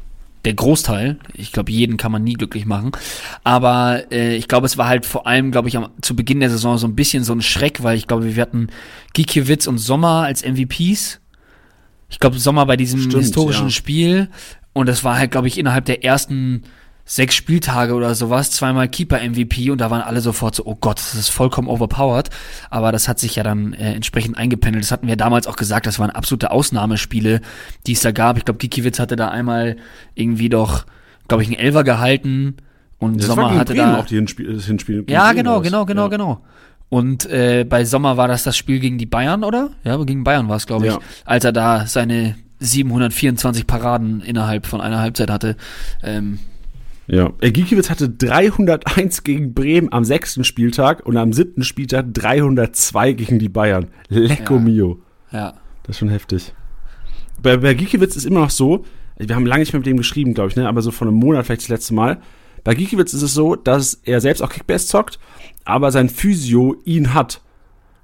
der Großteil. Ich glaube, jeden kann man nie glücklich machen. Aber äh, ich glaube, es war halt vor allem, glaube ich, am, zu Beginn der Saison so ein bisschen so ein Schreck, weil ich glaube, wir hatten Gikiewicz und Sommer als MVPs. Ich glaube, Sommer bei diesem Stimmt, historischen ja. Spiel. Und das war halt, glaube ich, innerhalb der ersten sechs Spieltage oder sowas, zweimal Keeper-MVP und da waren alle sofort so, oh Gott, das ist vollkommen overpowered. Aber das hat sich ja dann äh, entsprechend eingependelt. Das hatten wir damals auch gesagt, das waren absolute Ausnahmespiele, die es da gab. Ich glaube, Gikiewicz hatte da einmal irgendwie doch, glaube ich, einen Elfer gehalten und Das Sommer hatte Bremen da. auch die Hinspiel, das Hinspiel. gegen Ja, genau, das. genau, genau, ja. genau. Und äh, bei Sommer war das das Spiel gegen die Bayern, oder? Ja, gegen Bayern war es, glaube ich. Ja. Als er da seine 724 Paraden innerhalb von einer Halbzeit hatte. Ähm, Ja, Ey, Gikiewicz hatte 301 gegen Bremen am sechsten Spieltag und am siebten Spieltag 302 gegen die Bayern. Lecco Ja. mio. ja. Das ist schon heftig. Bei, bei Gikiewicz ist immer noch so, wir haben lange nicht mehr mit dem geschrieben, glaube ich, ne? aber so vor einem Monat vielleicht das letzte Mal. Bei Gikiewicz ist es so, dass er selbst auch Kickbase zockt, aber sein Physio ihn hat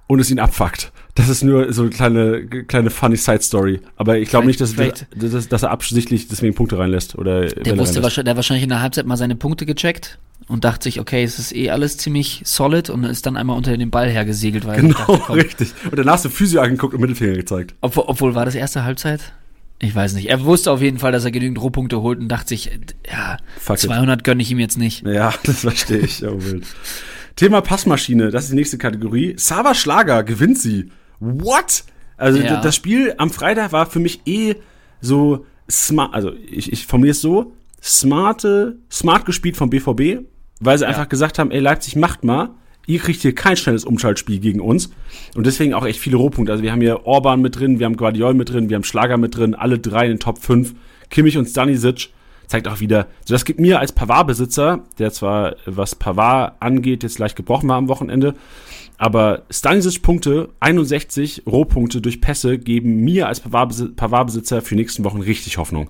und es ihn abfuckt. Das ist nur so eine kleine, kleine funny Side-Story. Aber ich glaube nicht, dass, dass, dass, er absichtlich deswegen Punkte reinlässt. Oder Der wusste wahrscheinlich, der hat wahrscheinlich in der Halbzeit mal seine Punkte gecheckt und dachte sich, okay, es ist eh alles ziemlich solid und ist dann einmal unter den Ball hergesegelt, weil er Genau, dachte, komm, richtig. Und danach so Physio angeguckt und Mittelfinger gezeigt. obwohl, obwohl war das erste Halbzeit? Ich weiß nicht. Er wusste auf jeden Fall, dass er genügend Rohpunkte holt und dachte sich, ja, Fuck it. 200 gönne ich ihm jetzt nicht. Ja, *laughs* das verstehe ich. Oh. Thema Passmaschine, das ist die nächste Kategorie. Sava Schlager gewinnt sie. What? Also Ja. das Spiel am Freitag war für mich eh so smart, also ich, ich formuliere es so, smarte, smart gespielt vom BVB, weil sie einfach gesagt haben, ey Leipzig macht mal, ihr kriegt hier kein schnelles Umschaltspiel gegen uns und deswegen auch echt viele Rohpunkte. Also wir haben hier Orban mit drin, wir haben Guardiol mit drin, wir haben Schlager mit drin, alle drei in den Top 5, Kimmich und Stanisic zeigt auch wieder, so das gibt mir als Pavard-Besitzer, der zwar, was Pavard angeht, jetzt leicht gebrochen war am Wochenende, aber Stanisic Punkte, 61 Rohpunkte durch Pässe geben mir als Pavard-Besi- Pavard-Besitzer für die nächsten Wochen richtig Hoffnung.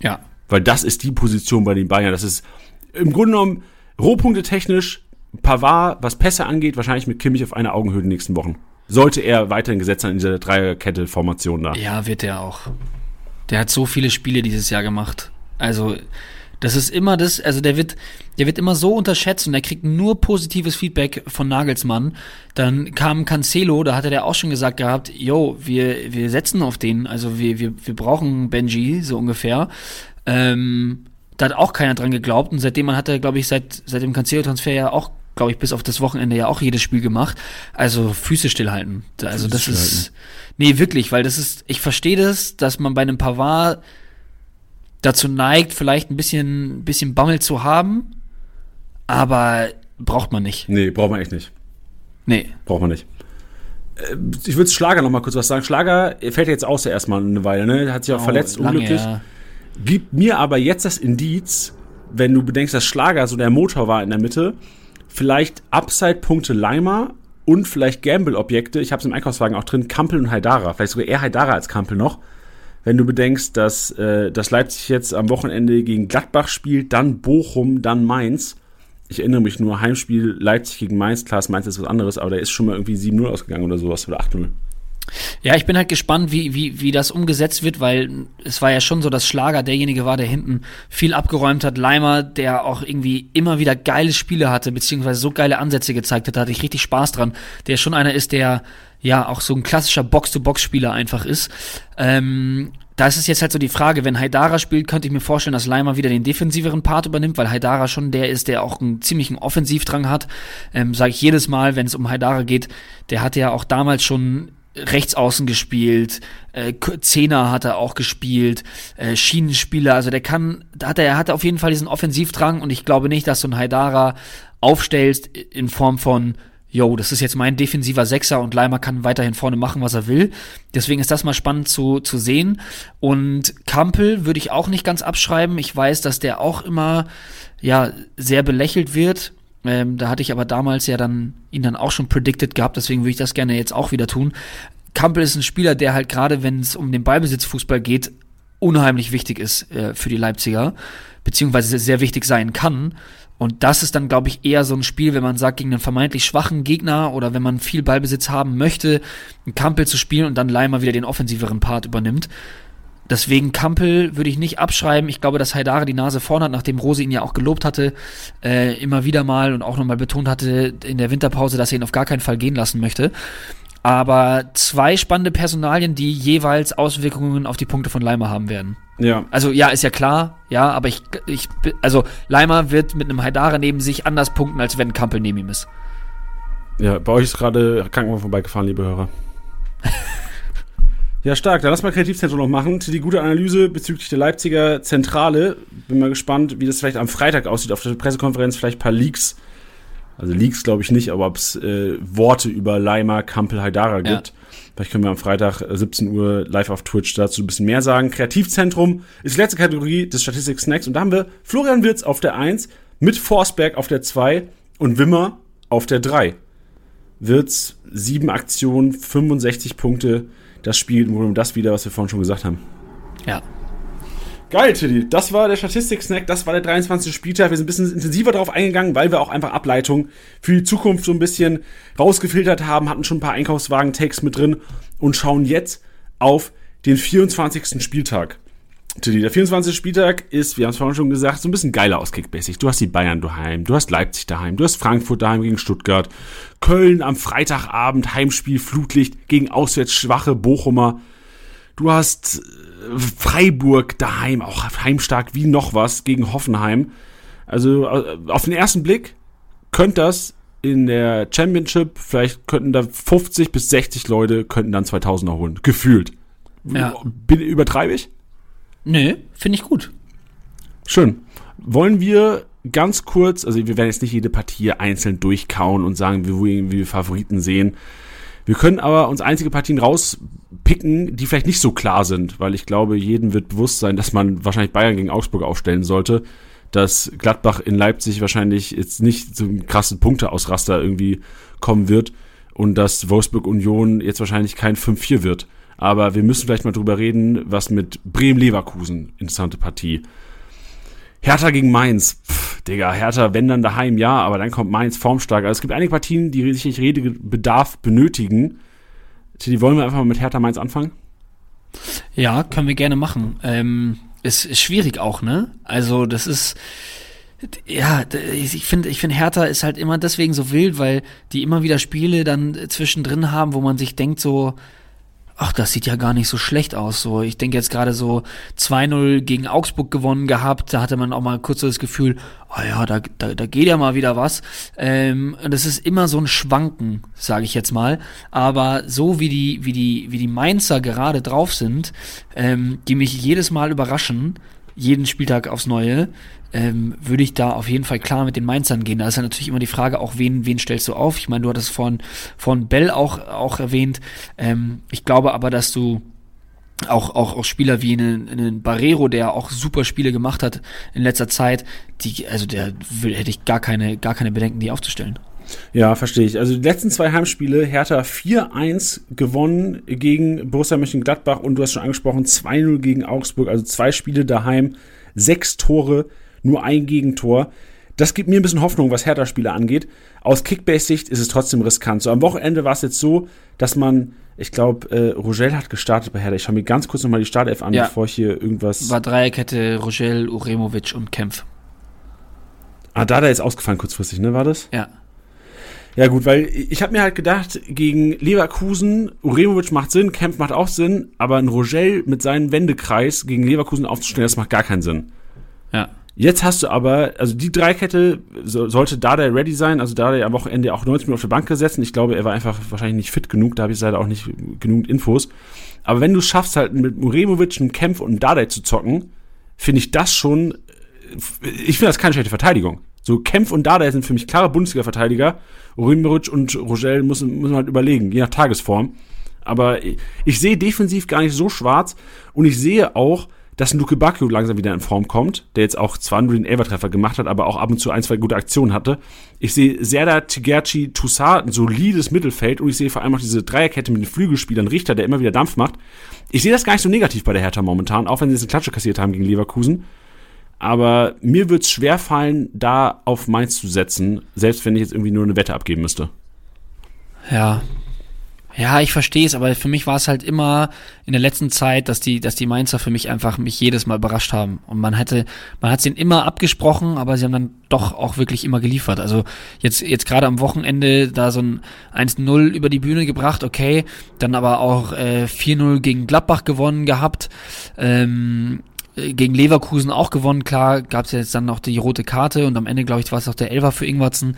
Ja. Weil das ist die Position bei den Bayern. Das ist im Grunde genommen Rohpunkte technisch, Pavard, was Pässe angeht, wahrscheinlich mit Kimmich auf einer Augenhöhe in den nächsten Wochen. Sollte er weiterhin gesetzt sein in dieser Dreierkette-Formation da. Ja, wird er auch. Der hat so viele Spiele dieses Jahr gemacht. Also, das ist immer das, also der wird, der wird immer so unterschätzt und der kriegt nur positives Feedback von Nagelsmann. Dann kam Cancelo, da hatte der auch schon gesagt gehabt, yo, wir, wir setzen auf den, also wir, wir, wir brauchen Benji, so ungefähr. Ähm, da hat auch keiner dran geglaubt und seitdem man hat er, glaube ich, seit, seit dem Cancelo-Transfer ja auch, glaube ich, bis auf das Wochenende ja auch jedes Spiel gemacht. Also Füße stillhalten. Also das Füße ist, nee, wirklich, weil das ist, ich verstehe das, dass man bei einem Pavard dazu neigt, vielleicht ein bisschen, bisschen Bammel zu haben, aber braucht man nicht. Nee, braucht man echt nicht. Nee. Braucht man nicht. Äh, Ich würde Schlager noch mal kurz was sagen. Schlager fällt jetzt aus ja erstmal eine Weile, ne? Hat sich auch Oh, verletzt, lange, unglücklich. ja. Gibt mir aber jetzt das Indiz, wenn du bedenkst, dass Schlager so der Motor war in der Mitte, vielleicht Upside-Punkte Leimer und vielleicht Gamble-Objekte, ich habe es im Einkaufswagen auch drin, Kampel und Haidara, vielleicht sogar eher Haidara als Kampel noch. Wenn du bedenkst, dass, äh, dass Leipzig jetzt am Wochenende gegen Gladbach spielt, dann Bochum, dann Mainz. Ich erinnere mich nur, Heimspiel Leipzig gegen Mainz, klar, Mainz ist was anderes, aber da ist schon mal irgendwie 7-0 ausgegangen oder sowas oder 8-0. Ja, ich bin halt gespannt, wie, wie, wie das umgesetzt wird, weil es war ja schon so, dass Schlager derjenige war, der hinten viel abgeräumt hat. Leimer, der auch irgendwie immer wieder geile Spiele hatte, beziehungsweise so geile Ansätze gezeigt hat, da hatte ich richtig Spaß dran. Der schon einer ist, der ja auch so ein klassischer Box-to-Box-Spieler einfach ist. Ähm, da ist es jetzt halt so die Frage, wenn Haidara spielt, könnte ich mir vorstellen, dass Leimer wieder den defensiveren Part übernimmt, weil Haidara schon der ist, der auch einen ziemlichen Offensivdrang hat. Ähm, Sage ich jedes Mal, wenn es um Haidara geht, der hatte ja auch damals schon rechts außen gespielt, äh, Zehner hat er auch gespielt, äh, Schienenspieler, also der kann, da hat er, er hat auf jeden Fall diesen Offensivdrang und ich glaube nicht, dass du einen Haidara aufstellst in Form von yo, das ist jetzt mein defensiver Sechser und Leimer kann weiterhin vorne machen, was er will. Deswegen ist das mal spannend zu, zu sehen. Und Kampel würde ich auch nicht ganz abschreiben. Ich weiß, dass der auch immer, ja, sehr belächelt wird. Ähm, da hatte ich aber damals ja dann ihn dann auch schon predicted gehabt, deswegen würde ich das gerne jetzt auch wieder tun. Kampel ist ein Spieler, der halt gerade, wenn es um den Ballbesitzfußball geht, unheimlich wichtig ist äh, für die Leipziger, beziehungsweise sehr wichtig sein kann. Und das ist dann, glaube ich, eher so ein Spiel, wenn man sagt, gegen einen vermeintlich schwachen Gegner oder wenn man viel Ballbesitz haben möchte, einen Kampel zu spielen und dann Leimer wieder den offensiveren Part übernimmt. Deswegen Kampel würde ich nicht abschreiben. Ich glaube, dass Haidare die Nase vorn hat, nachdem Rose ihn ja auch gelobt hatte, äh, immer wieder mal und auch nochmal betont hatte in der Winterpause, dass er ihn auf gar keinen Fall gehen lassen möchte. Aber zwei spannende Personalien, die jeweils Auswirkungen auf die Punkte von Leimer haben werden. Ja, Also ja, ist ja klar, ja, aber ich, ich, also Leimer wird mit einem Haidare neben sich anders punkten, als wenn Kampel neben ihm ist. ja, bei euch ist gerade Krankenwagen vorbeigefahren, liebe Hörer. *laughs* ja, stark. Dann lass mal Kreativzentrum noch machen. Die gute Analyse bezüglich der Leipziger Zentrale. Bin mal gespannt, wie das vielleicht am Freitag aussieht auf der Pressekonferenz. Vielleicht ein paar Leaks. Also Leaks glaube ich nicht, aber ob es äh, Worte über Leimer, Kampel, Haidara gibt. Vielleicht können wir am Freitag äh, 17 Uhr live auf Twitch dazu ein bisschen mehr sagen. Kreativzentrum ist die letzte Kategorie des Statistik Snacks und da haben wir Florian Wirz auf der 1, mit Forsberg auf der 2 und Wimmer auf der 3. Wirz, 7 Aktionen, 65 Punkte. Das spielt im Grunde das wieder, was wir vorhin schon gesagt haben. Ja. Geil, Tilly. Das war der Statistik-Snack, das war der 23. Spieltag. Wir sind ein bisschen intensiver darauf eingegangen, weil wir auch einfach Ableitungen für die Zukunft so ein bisschen rausgefiltert haben, hatten schon ein paar Einkaufswagen-Takes mit drin und schauen jetzt auf den 24. Spieltag. Tilly, der 24. Spieltag ist, wir haben es vorhin schon gesagt, so ein bisschen geiler aus Kickbasic. Du hast die Bayern daheim, du hast Leipzig daheim, du hast Frankfurt daheim gegen Stuttgart, Köln am Freitagabend, Heimspiel, Flutlicht gegen auswärts schwache Bochumer. Du hast äh, Freiburg daheim, auch heimstark wie noch was gegen Hoffenheim. Also äh, auf den ersten Blick könnte das in der Championship, vielleicht könnten da 50 bis 60 Leute könnten dann 2000er holen. Gefühlt. Ja. Bin, übertreibe ich? Nö, finde ich gut. Schön. Wollen wir ganz kurz, also wir werden jetzt nicht jede Partie einzeln durchkauen und sagen, wie wir, Favoriten sehen. Wir können aber uns einzige Partien rauspicken, die vielleicht nicht so klar sind, weil ich glaube, jedem wird bewusst sein, dass man wahrscheinlich Bayern gegen Augsburg aufstellen sollte, dass Gladbach in Leipzig wahrscheinlich jetzt nicht einen krassen Punkteausraster irgendwie kommen wird und dass Wolfsburg Union jetzt wahrscheinlich kein 5-4 wird. Aber wir müssen vielleicht mal drüber reden, was mit Bremen-Leverkusen, interessante Partie. Hertha gegen Mainz. Pff, Digga, Hertha, wenn dann daheim, ja, aber dann kommt Mainz formstark. Also es gibt einige Partien, die sicherlich Redebedarf benötigen. Die wollen wir einfach mal mit Hertha Mainz anfangen? Ja, können wir gerne machen. Ähm, ist, ist schwierig auch, ne? Also das ist ja, ich finde, ich finde Hertha ist halt immer deswegen so wild, weil die immer wieder Spiele dann zwischendrin haben, wo man sich denkt so, ach, das sieht ja gar nicht so schlecht aus. So, ich denke jetzt gerade so 2-0 gegen Augsburg gewonnen gehabt. Da hatte man auch mal kurz so das Gefühl, oh ja, da, da, da geht ja mal wieder was. Ähm, das ist immer so ein Schwanken, sage ich jetzt mal. Aber so wie die, wie die, wie die Mainzer gerade drauf sind, ähm, die mich jedes Mal überraschen, jeden Spieltag aufs Neue, ähm, würde ich da auf jeden Fall klar mit den Mainzern gehen. Da ist ja natürlich immer die Frage, auch wen, wen stellst du auf? Ich meine, du hattest von, von Bell auch, auch erwähnt. Ähm, ich glaube aber, dass du auch, auch, auch Spieler wie einen, einen Barrero, der auch super Spiele gemacht hat in letzter Zeit, die, also der will, hätte ich gar keine, gar keine Bedenken, die aufzustellen. Ja, verstehe ich. Also die letzten zwei Heimspiele, Hertha 4-1 gewonnen gegen Borussia Mönchengladbach und du hast schon angesprochen, 2-0 gegen Augsburg, also zwei Spiele daheim, sechs Tore nur ein Gegentor. Das gibt mir ein bisschen Hoffnung, was Hertha-Spieler angeht. Aus Kickbase-Sicht ist es trotzdem riskant. So am Wochenende war es jetzt so, dass man, ich glaube, äh, Rogel hat gestartet bei Hertha. Ich schaue mir ganz kurz nochmal die Startelf an, ja. bevor ich hier irgendwas. War Dreierkette Rogel, Uremovic und Kempf. Ah, da ist ausgefallen kurzfristig, ne? War das? Ja. Ja gut, weil ich habe mir halt gedacht, gegen Leverkusen, Uremovic macht Sinn, Kempf macht auch Sinn, aber ein Rogel mit seinem Wendekreis gegen Leverkusen aufzustellen, das macht gar keinen Sinn. Ja. Jetzt hast du aber, also die Dreikette so, sollte Dada ready sein, also Dada am Wochenende auch 90 Minuten auf der Bank gesessen. Ich glaube, er war einfach wahrscheinlich nicht fit genug, da habe ich leider auch nicht genug Infos. Aber wenn du schaffst, halt mit Muremovic, einem Kempf und einem zu zocken, finde ich das schon, ich finde das keine schlechte Verteidigung. So Kempf und Dada sind für mich klare Bundesliga-Verteidiger. Uremovic und Rogel müssen, müssen halt überlegen, je nach Tagesform. Aber ich, ich sehe defensiv gar nicht so schwarz und ich sehe auch, dass Luke Bacchio langsam wieder in Form kommt, der jetzt auch zwar nur den Elvertreffer gemacht hat, aber auch ab und zu ein, zwei gute Aktionen hatte. Ich sehe Serda, Tigerci, Toussaint, ein solides Mittelfeld und ich sehe vor allem auch diese Dreierkette mit den Flügelspielern Richter, der immer wieder Dampf macht. Ich sehe das gar nicht so negativ bei der Hertha momentan, auch wenn sie jetzt eine Klatsche kassiert haben gegen Leverkusen. Aber mir wird es schwer fallen, da auf Mainz zu setzen, selbst wenn ich jetzt irgendwie nur eine Wette abgeben müsste. Ja, ja, ich verstehe es, aber für mich war es halt immer in der letzten Zeit, dass die, dass die Mainzer für mich einfach mich jedes Mal überrascht haben. Und man hätte, man hat es ihnen immer abgesprochen, aber sie haben dann doch auch wirklich immer geliefert. Also jetzt, jetzt gerade am Wochenende da so ein 1-0 über die Bühne gebracht, okay, dann aber auch äh, 4-0 gegen Gladbach gewonnen gehabt. Ähm, gegen Leverkusen auch gewonnen, klar, gab es jetzt dann noch die rote Karte und am Ende, glaube ich, war es auch der Elfer für Ingwatzen.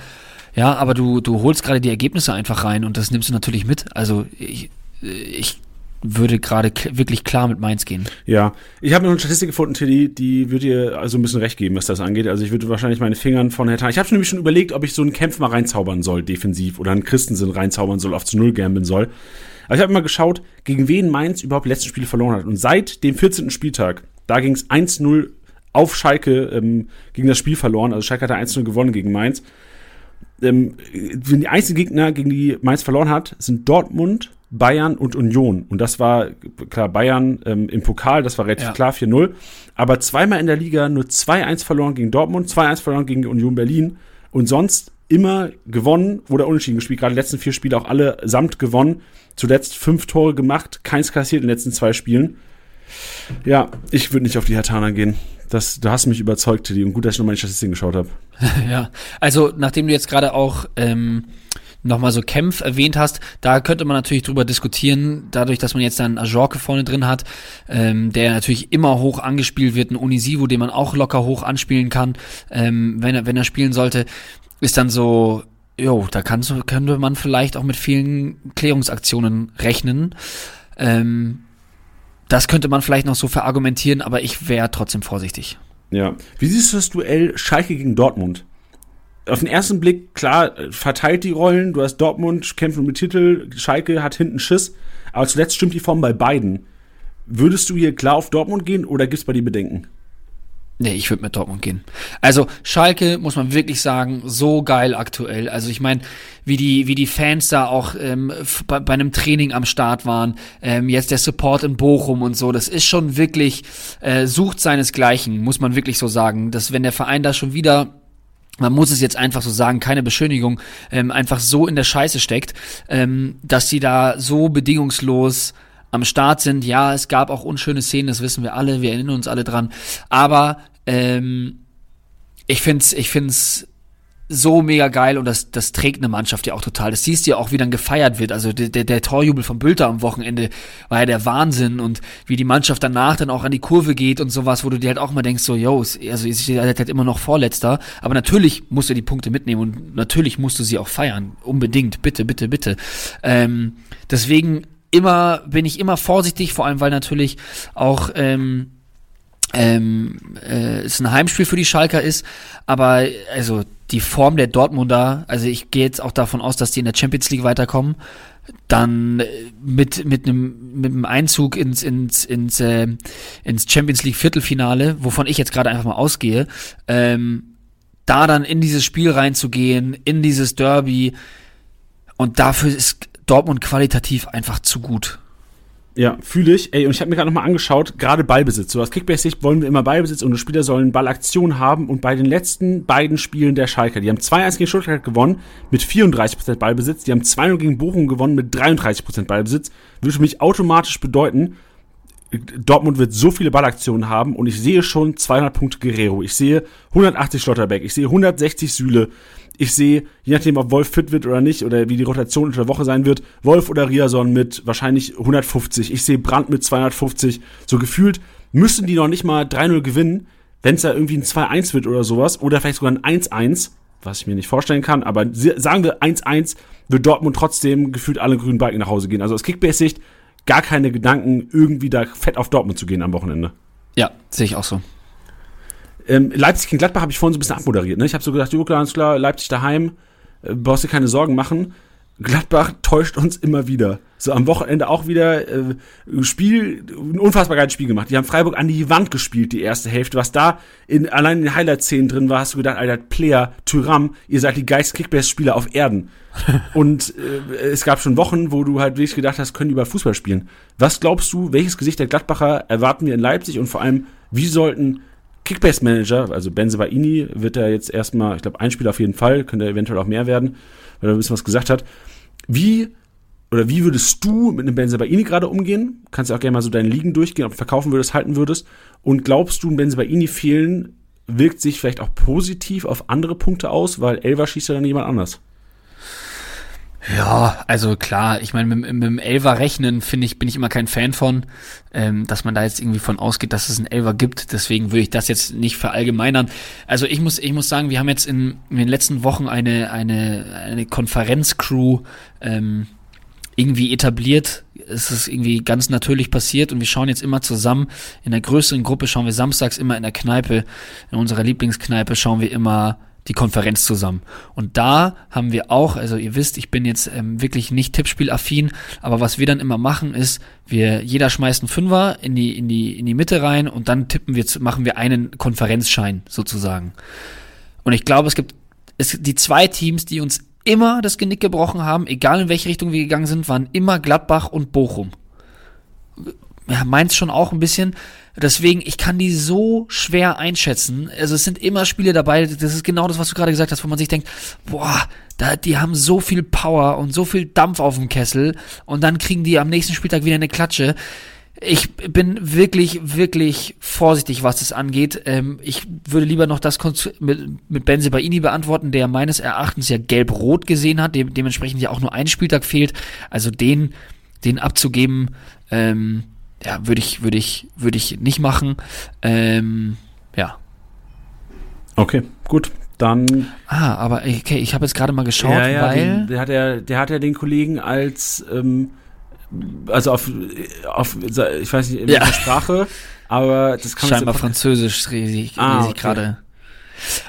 Ja, aber du, du holst gerade die Ergebnisse einfach rein und das nimmst du natürlich mit. Also ich, ich würde gerade wirklich klar mit Mainz gehen. Ja, ich habe noch eine Statistik gefunden, Tilly, die würde dir also ein bisschen recht geben, was das angeht. Also ich würde wahrscheinlich meine Fingern von Hertha. Ich habe nämlich schon überlegt, ob ich so einen Kämpf mal reinzaubern soll, defensiv, oder einen Christensen reinzaubern soll, auf zu Null gambeln soll. Aber ich habe mal geschaut, gegen wen Mainz überhaupt letzten Spiele verloren hat. Und seit dem 14. Spieltag, da ging es 1-0 auf Schalke ähm, gegen das Spiel verloren. Also Schalke hatte 1-0 gewonnen gegen Mainz ähm, die einzigen Gegner, gegen die Mainz verloren hat, sind Dortmund, Bayern und Union. Und das war, klar, Bayern ähm, im Pokal, das war relativ ja. klar, 4-0. Aber zweimal in der Liga nur 2-1 verloren gegen Dortmund, 2-1 verloren gegen Union Berlin. Und sonst immer gewonnen oder unentschieden gespielt. Gerade die letzten vier Spiele auch alle samt gewonnen. Zuletzt fünf Tore gemacht, keins kassiert in den letzten zwei Spielen. Ja, ich würde nicht auf die Hertaner gehen. Das, du hast mich überzeugt, Teddy, und gut, dass ich nochmal die Statistiken geschaut habe. *laughs* ja, also nachdem du jetzt gerade auch ähm, nochmal so Kämpf erwähnt hast, da könnte man natürlich drüber diskutieren, dadurch, dass man jetzt dann Ajorke vorne drin hat, ähm, der natürlich immer hoch angespielt wird, ein Unisivo, den man auch locker hoch anspielen kann, ähm, wenn er, wenn er spielen sollte, ist dann so, jo, da kannst, könnte man vielleicht auch mit vielen Klärungsaktionen rechnen. Ähm, das könnte man vielleicht noch so verargumentieren, aber ich wäre trotzdem vorsichtig. Ja. Wie siehst du das Duell Schalke gegen Dortmund? Auf den ersten Blick, klar, verteilt die Rollen. Du hast Dortmund, kämpfen mit Titel, Schalke hat hinten Schiss. Aber zuletzt stimmt die Form bei beiden. Würdest du hier klar auf Dortmund gehen oder gibt es bei dir Bedenken? Nee, ich würde mit Dortmund gehen. Also Schalke muss man wirklich sagen, so geil aktuell. Also ich meine, wie die wie die Fans da auch ähm, bei, bei einem Training am Start waren, ähm, jetzt der Support in Bochum und so, das ist schon wirklich äh, sucht seinesgleichen, muss man wirklich so sagen. Dass wenn der Verein da schon wieder man muss es jetzt einfach so sagen, keine Beschönigung, ähm, einfach so in der Scheiße steckt, ähm, dass sie da so bedingungslos am Start sind. Ja, es gab auch unschöne Szenen, das wissen wir alle, wir erinnern uns alle dran. Aber ähm, ich find's, ich find's so mega geil und das, das trägt eine Mannschaft ja auch total. Das siehst du ja auch, wie dann gefeiert wird. Also der, der, der Torjubel von Bülter am Wochenende war ja der Wahnsinn und wie die Mannschaft danach dann auch an die Kurve geht und sowas, wo du dir halt auch mal denkst, so, yo, also ihr seid halt immer noch Vorletzter. Aber natürlich musst du die Punkte mitnehmen und natürlich musst du sie auch feiern. Unbedingt. Bitte, bitte, bitte. Ähm, deswegen immer, bin ich immer vorsichtig, vor allem weil natürlich auch, ähm, ähm, äh, es ein Heimspiel für die Schalker ist, aber also die Form der Dortmunder, also ich gehe jetzt auch davon aus, dass die in der Champions League weiterkommen, dann äh, mit mit einem mit einem Einzug ins ins ins äh, ins Champions League Viertelfinale, wovon ich jetzt gerade einfach mal ausgehe, ähm, da dann in dieses Spiel reinzugehen, in dieses Derby und dafür ist Dortmund qualitativ einfach zu gut. Ja, fühle ich. Ey, und ich habe mir gerade nochmal angeschaut, gerade Ballbesitz. So aus Kickbase-Sicht wollen wir immer Ballbesitz und die Spieler sollen Ballaktion haben. Und bei den letzten beiden Spielen der Schalker, die haben 2-1 gegen Stuttgart gewonnen mit 34% Ballbesitz, die haben 2-0 gegen Bochum gewonnen mit 33% Ballbesitz, würde für mich automatisch bedeuten, Dortmund wird so viele Ballaktionen haben und ich sehe schon 200 Punkte Guerrero. Ich sehe 180 Schlotterbeck. Ich sehe 160 Süle. Ich sehe, je nachdem, ob Wolf fit wird oder nicht, oder wie die Rotation unter der Woche sein wird, Wolf oder Riason mit wahrscheinlich 150. Ich sehe Brandt mit 250. So gefühlt müssen die noch nicht mal 3-0 gewinnen, wenn es da irgendwie ein 2-1 wird oder sowas, oder vielleicht sogar ein 1-1, was ich mir nicht vorstellen kann, aber sagen wir 1-1, wird Dortmund trotzdem gefühlt alle grünen Balken nach Hause gehen. Also aus Kickbase-Sicht gar keine Gedanken, irgendwie da fett auf Dortmund zu gehen am Wochenende. Ja, sehe ich auch so. Ähm, Leipzig gegen Gladbach habe ich vorhin so ein bisschen abmoderiert. Ne? Ich habe so gedacht, jo, klar, klar, Leipzig daheim, äh, brauchst dir keine Sorgen machen. Gladbach täuscht uns immer wieder. So am Wochenende auch wieder äh, Spiel, ein unfassbar geiles Spiel gemacht. Die haben Freiburg an die Wand gespielt, die erste Hälfte. Was da in, allein in den Highlight-Szenen drin war, hast du gedacht, Alter, Player, Tyram, ihr seid die geilsten Kickbase-Spieler auf Erden. *laughs* Und äh, es gab schon Wochen, wo du halt wirklich gedacht hast, können die über Fußball spielen. Was glaubst du, welches Gesicht der Gladbacher erwarten wir in Leipzig und vor allem, wie sollten Kickbase-Manager, also Benzebaini wird er jetzt erstmal, ich glaube, ein Spiel auf jeden Fall, könnte eventuell auch mehr werden, weil er ein bisschen was gesagt hat. Wie oder wie würdest du mit einem Benzebaini gerade umgehen? Kannst du auch gerne mal so deine Ligen durchgehen, ob du verkaufen würdest, halten würdest. Und glaubst du, ein Benzebaini fehlen wirkt sich vielleicht auch positiv auf andere Punkte aus, weil Elva schießt ja dann jemand anders. Ja, also klar, ich meine, mit, mit dem Elver rechnen, finde ich, bin ich immer kein Fan von, ähm, dass man da jetzt irgendwie von ausgeht, dass es einen Elver gibt. Deswegen würde ich das jetzt nicht verallgemeinern. Also ich muss, ich muss sagen, wir haben jetzt in, in den letzten Wochen eine, eine, eine Konferenzcrew ähm, irgendwie etabliert. Es ist irgendwie ganz natürlich passiert und wir schauen jetzt immer zusammen. In der größeren Gruppe schauen wir samstags immer in der Kneipe, in unserer Lieblingskneipe schauen wir immer die Konferenz zusammen. Und da haben wir auch, also ihr wisst, ich bin jetzt ähm, wirklich nicht Tippspielaffin, aber was wir dann immer machen ist, wir jeder schmeißt einen Fünfer in die in die in die Mitte rein und dann tippen wir machen wir einen Konferenzschein sozusagen. Und ich glaube, es gibt es die zwei Teams, die uns immer das Genick gebrochen haben, egal in welche Richtung wir gegangen sind, waren immer Gladbach und Bochum. Ja, meins schon auch ein bisschen, Deswegen, ich kann die so schwer einschätzen. Also es sind immer Spiele dabei, das ist genau das, was du gerade gesagt hast, wo man sich denkt, boah, da, die haben so viel Power und so viel Dampf auf dem Kessel und dann kriegen die am nächsten Spieltag wieder eine Klatsche. Ich bin wirklich, wirklich vorsichtig, was das angeht. Ähm, ich würde lieber noch das mit, mit Benze Baini beantworten, der meines Erachtens ja gelb-rot gesehen hat, dem, dementsprechend ja auch nur ein Spieltag fehlt. Also den, den abzugeben, ähm, ja, würde ich, würde ich, würde ich nicht machen. Ähm, ja. Okay, gut. Dann. Ah, aber okay, ich habe jetzt gerade mal geschaut, ja, ja, weil. Den, der hat ja, der hat ja den Kollegen als, ähm, also auf, auf, ich weiß nicht, in welcher ja. Sprache, aber das kann man Scheinbar Französisch lese ich, ah, okay. gerade.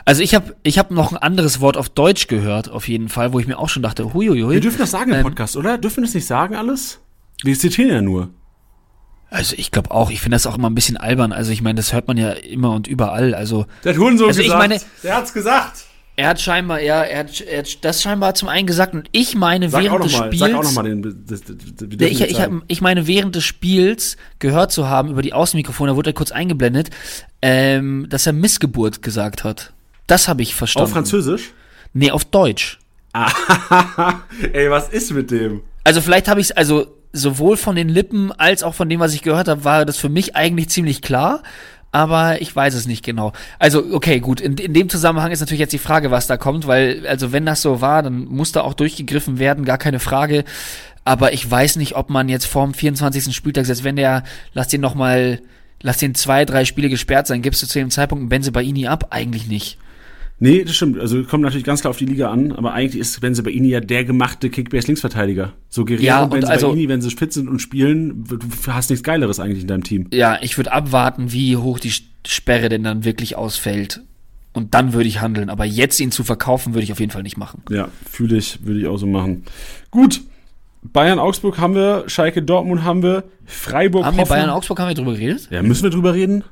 Also ich habe ich hab noch ein anderes Wort auf Deutsch gehört, auf jeden Fall, wo ich mir auch schon dachte, huiuiui. Wir dürfen das sagen im ähm, Podcast, oder? Dürfen wir das nicht sagen alles? Wir zitieren ja nur. Also ich glaube auch, ich finde das auch immer ein bisschen albern. Also ich meine, das hört man ja immer und überall. Also der hat Hurensohn also gesagt. Ich meine, der hat's gesagt. Er hat scheinbar, ja, er hat, er hat das scheinbar zum einen gesagt und ich meine sag während des mal, Spiels. Sag auch noch mal den, das, das, das, ich, ich, hab, ich meine während des Spiels gehört zu haben über die Außenmikrofone, da wurde er kurz eingeblendet, ähm, dass er Missgeburt gesagt hat. Das habe ich verstanden. Auf Französisch? Nee, auf Deutsch. Ah, *laughs* ey, was ist mit dem? Also vielleicht habe ich es, also sowohl von den Lippen als auch von dem, was ich gehört habe, war das für mich eigentlich ziemlich klar. aber ich weiß es nicht genau. Also, okay, gut, in, in dem Zusammenhang ist natürlich jetzt die Frage, was da kommt, weil, also wenn das so war, dann muss da auch durchgegriffen werden, gar keine Frage. Aber ich weiß nicht, ob man jetzt vorm 24. Spieltag, selbst wenn der, lass den noch mal, lass den zwei, drei Spiele gesperrt sein, gibst du zu dem Zeitpunkt einen Benze Baini ab? Eigentlich nicht. Nee, das stimmt. Also kommt natürlich ganz klar auf die Liga an, aber eigentlich ist Benze Baini ja der gemachte Kickbase-Linksverteidiger. So Guerrero Ja, und Benze also- Baini, wenn sie fit sind und spielen, du hast nichts Geileres eigentlich in deinem Team. Ja, ich würde abwarten, wie hoch die Sperre denn dann wirklich ausfällt. Und dann würde ich handeln. Aber jetzt ihn zu verkaufen, würde ich auf jeden Fall nicht machen. Ja, fühle ich, würde ich auch so machen. Gut. Bayern Augsburg haben wir, Schalke Dortmund haben wir, Freiburg Haben wir Hoffenheim- Bayern Augsburg, haben wir drüber geredet? Ja, müssen wir drüber reden?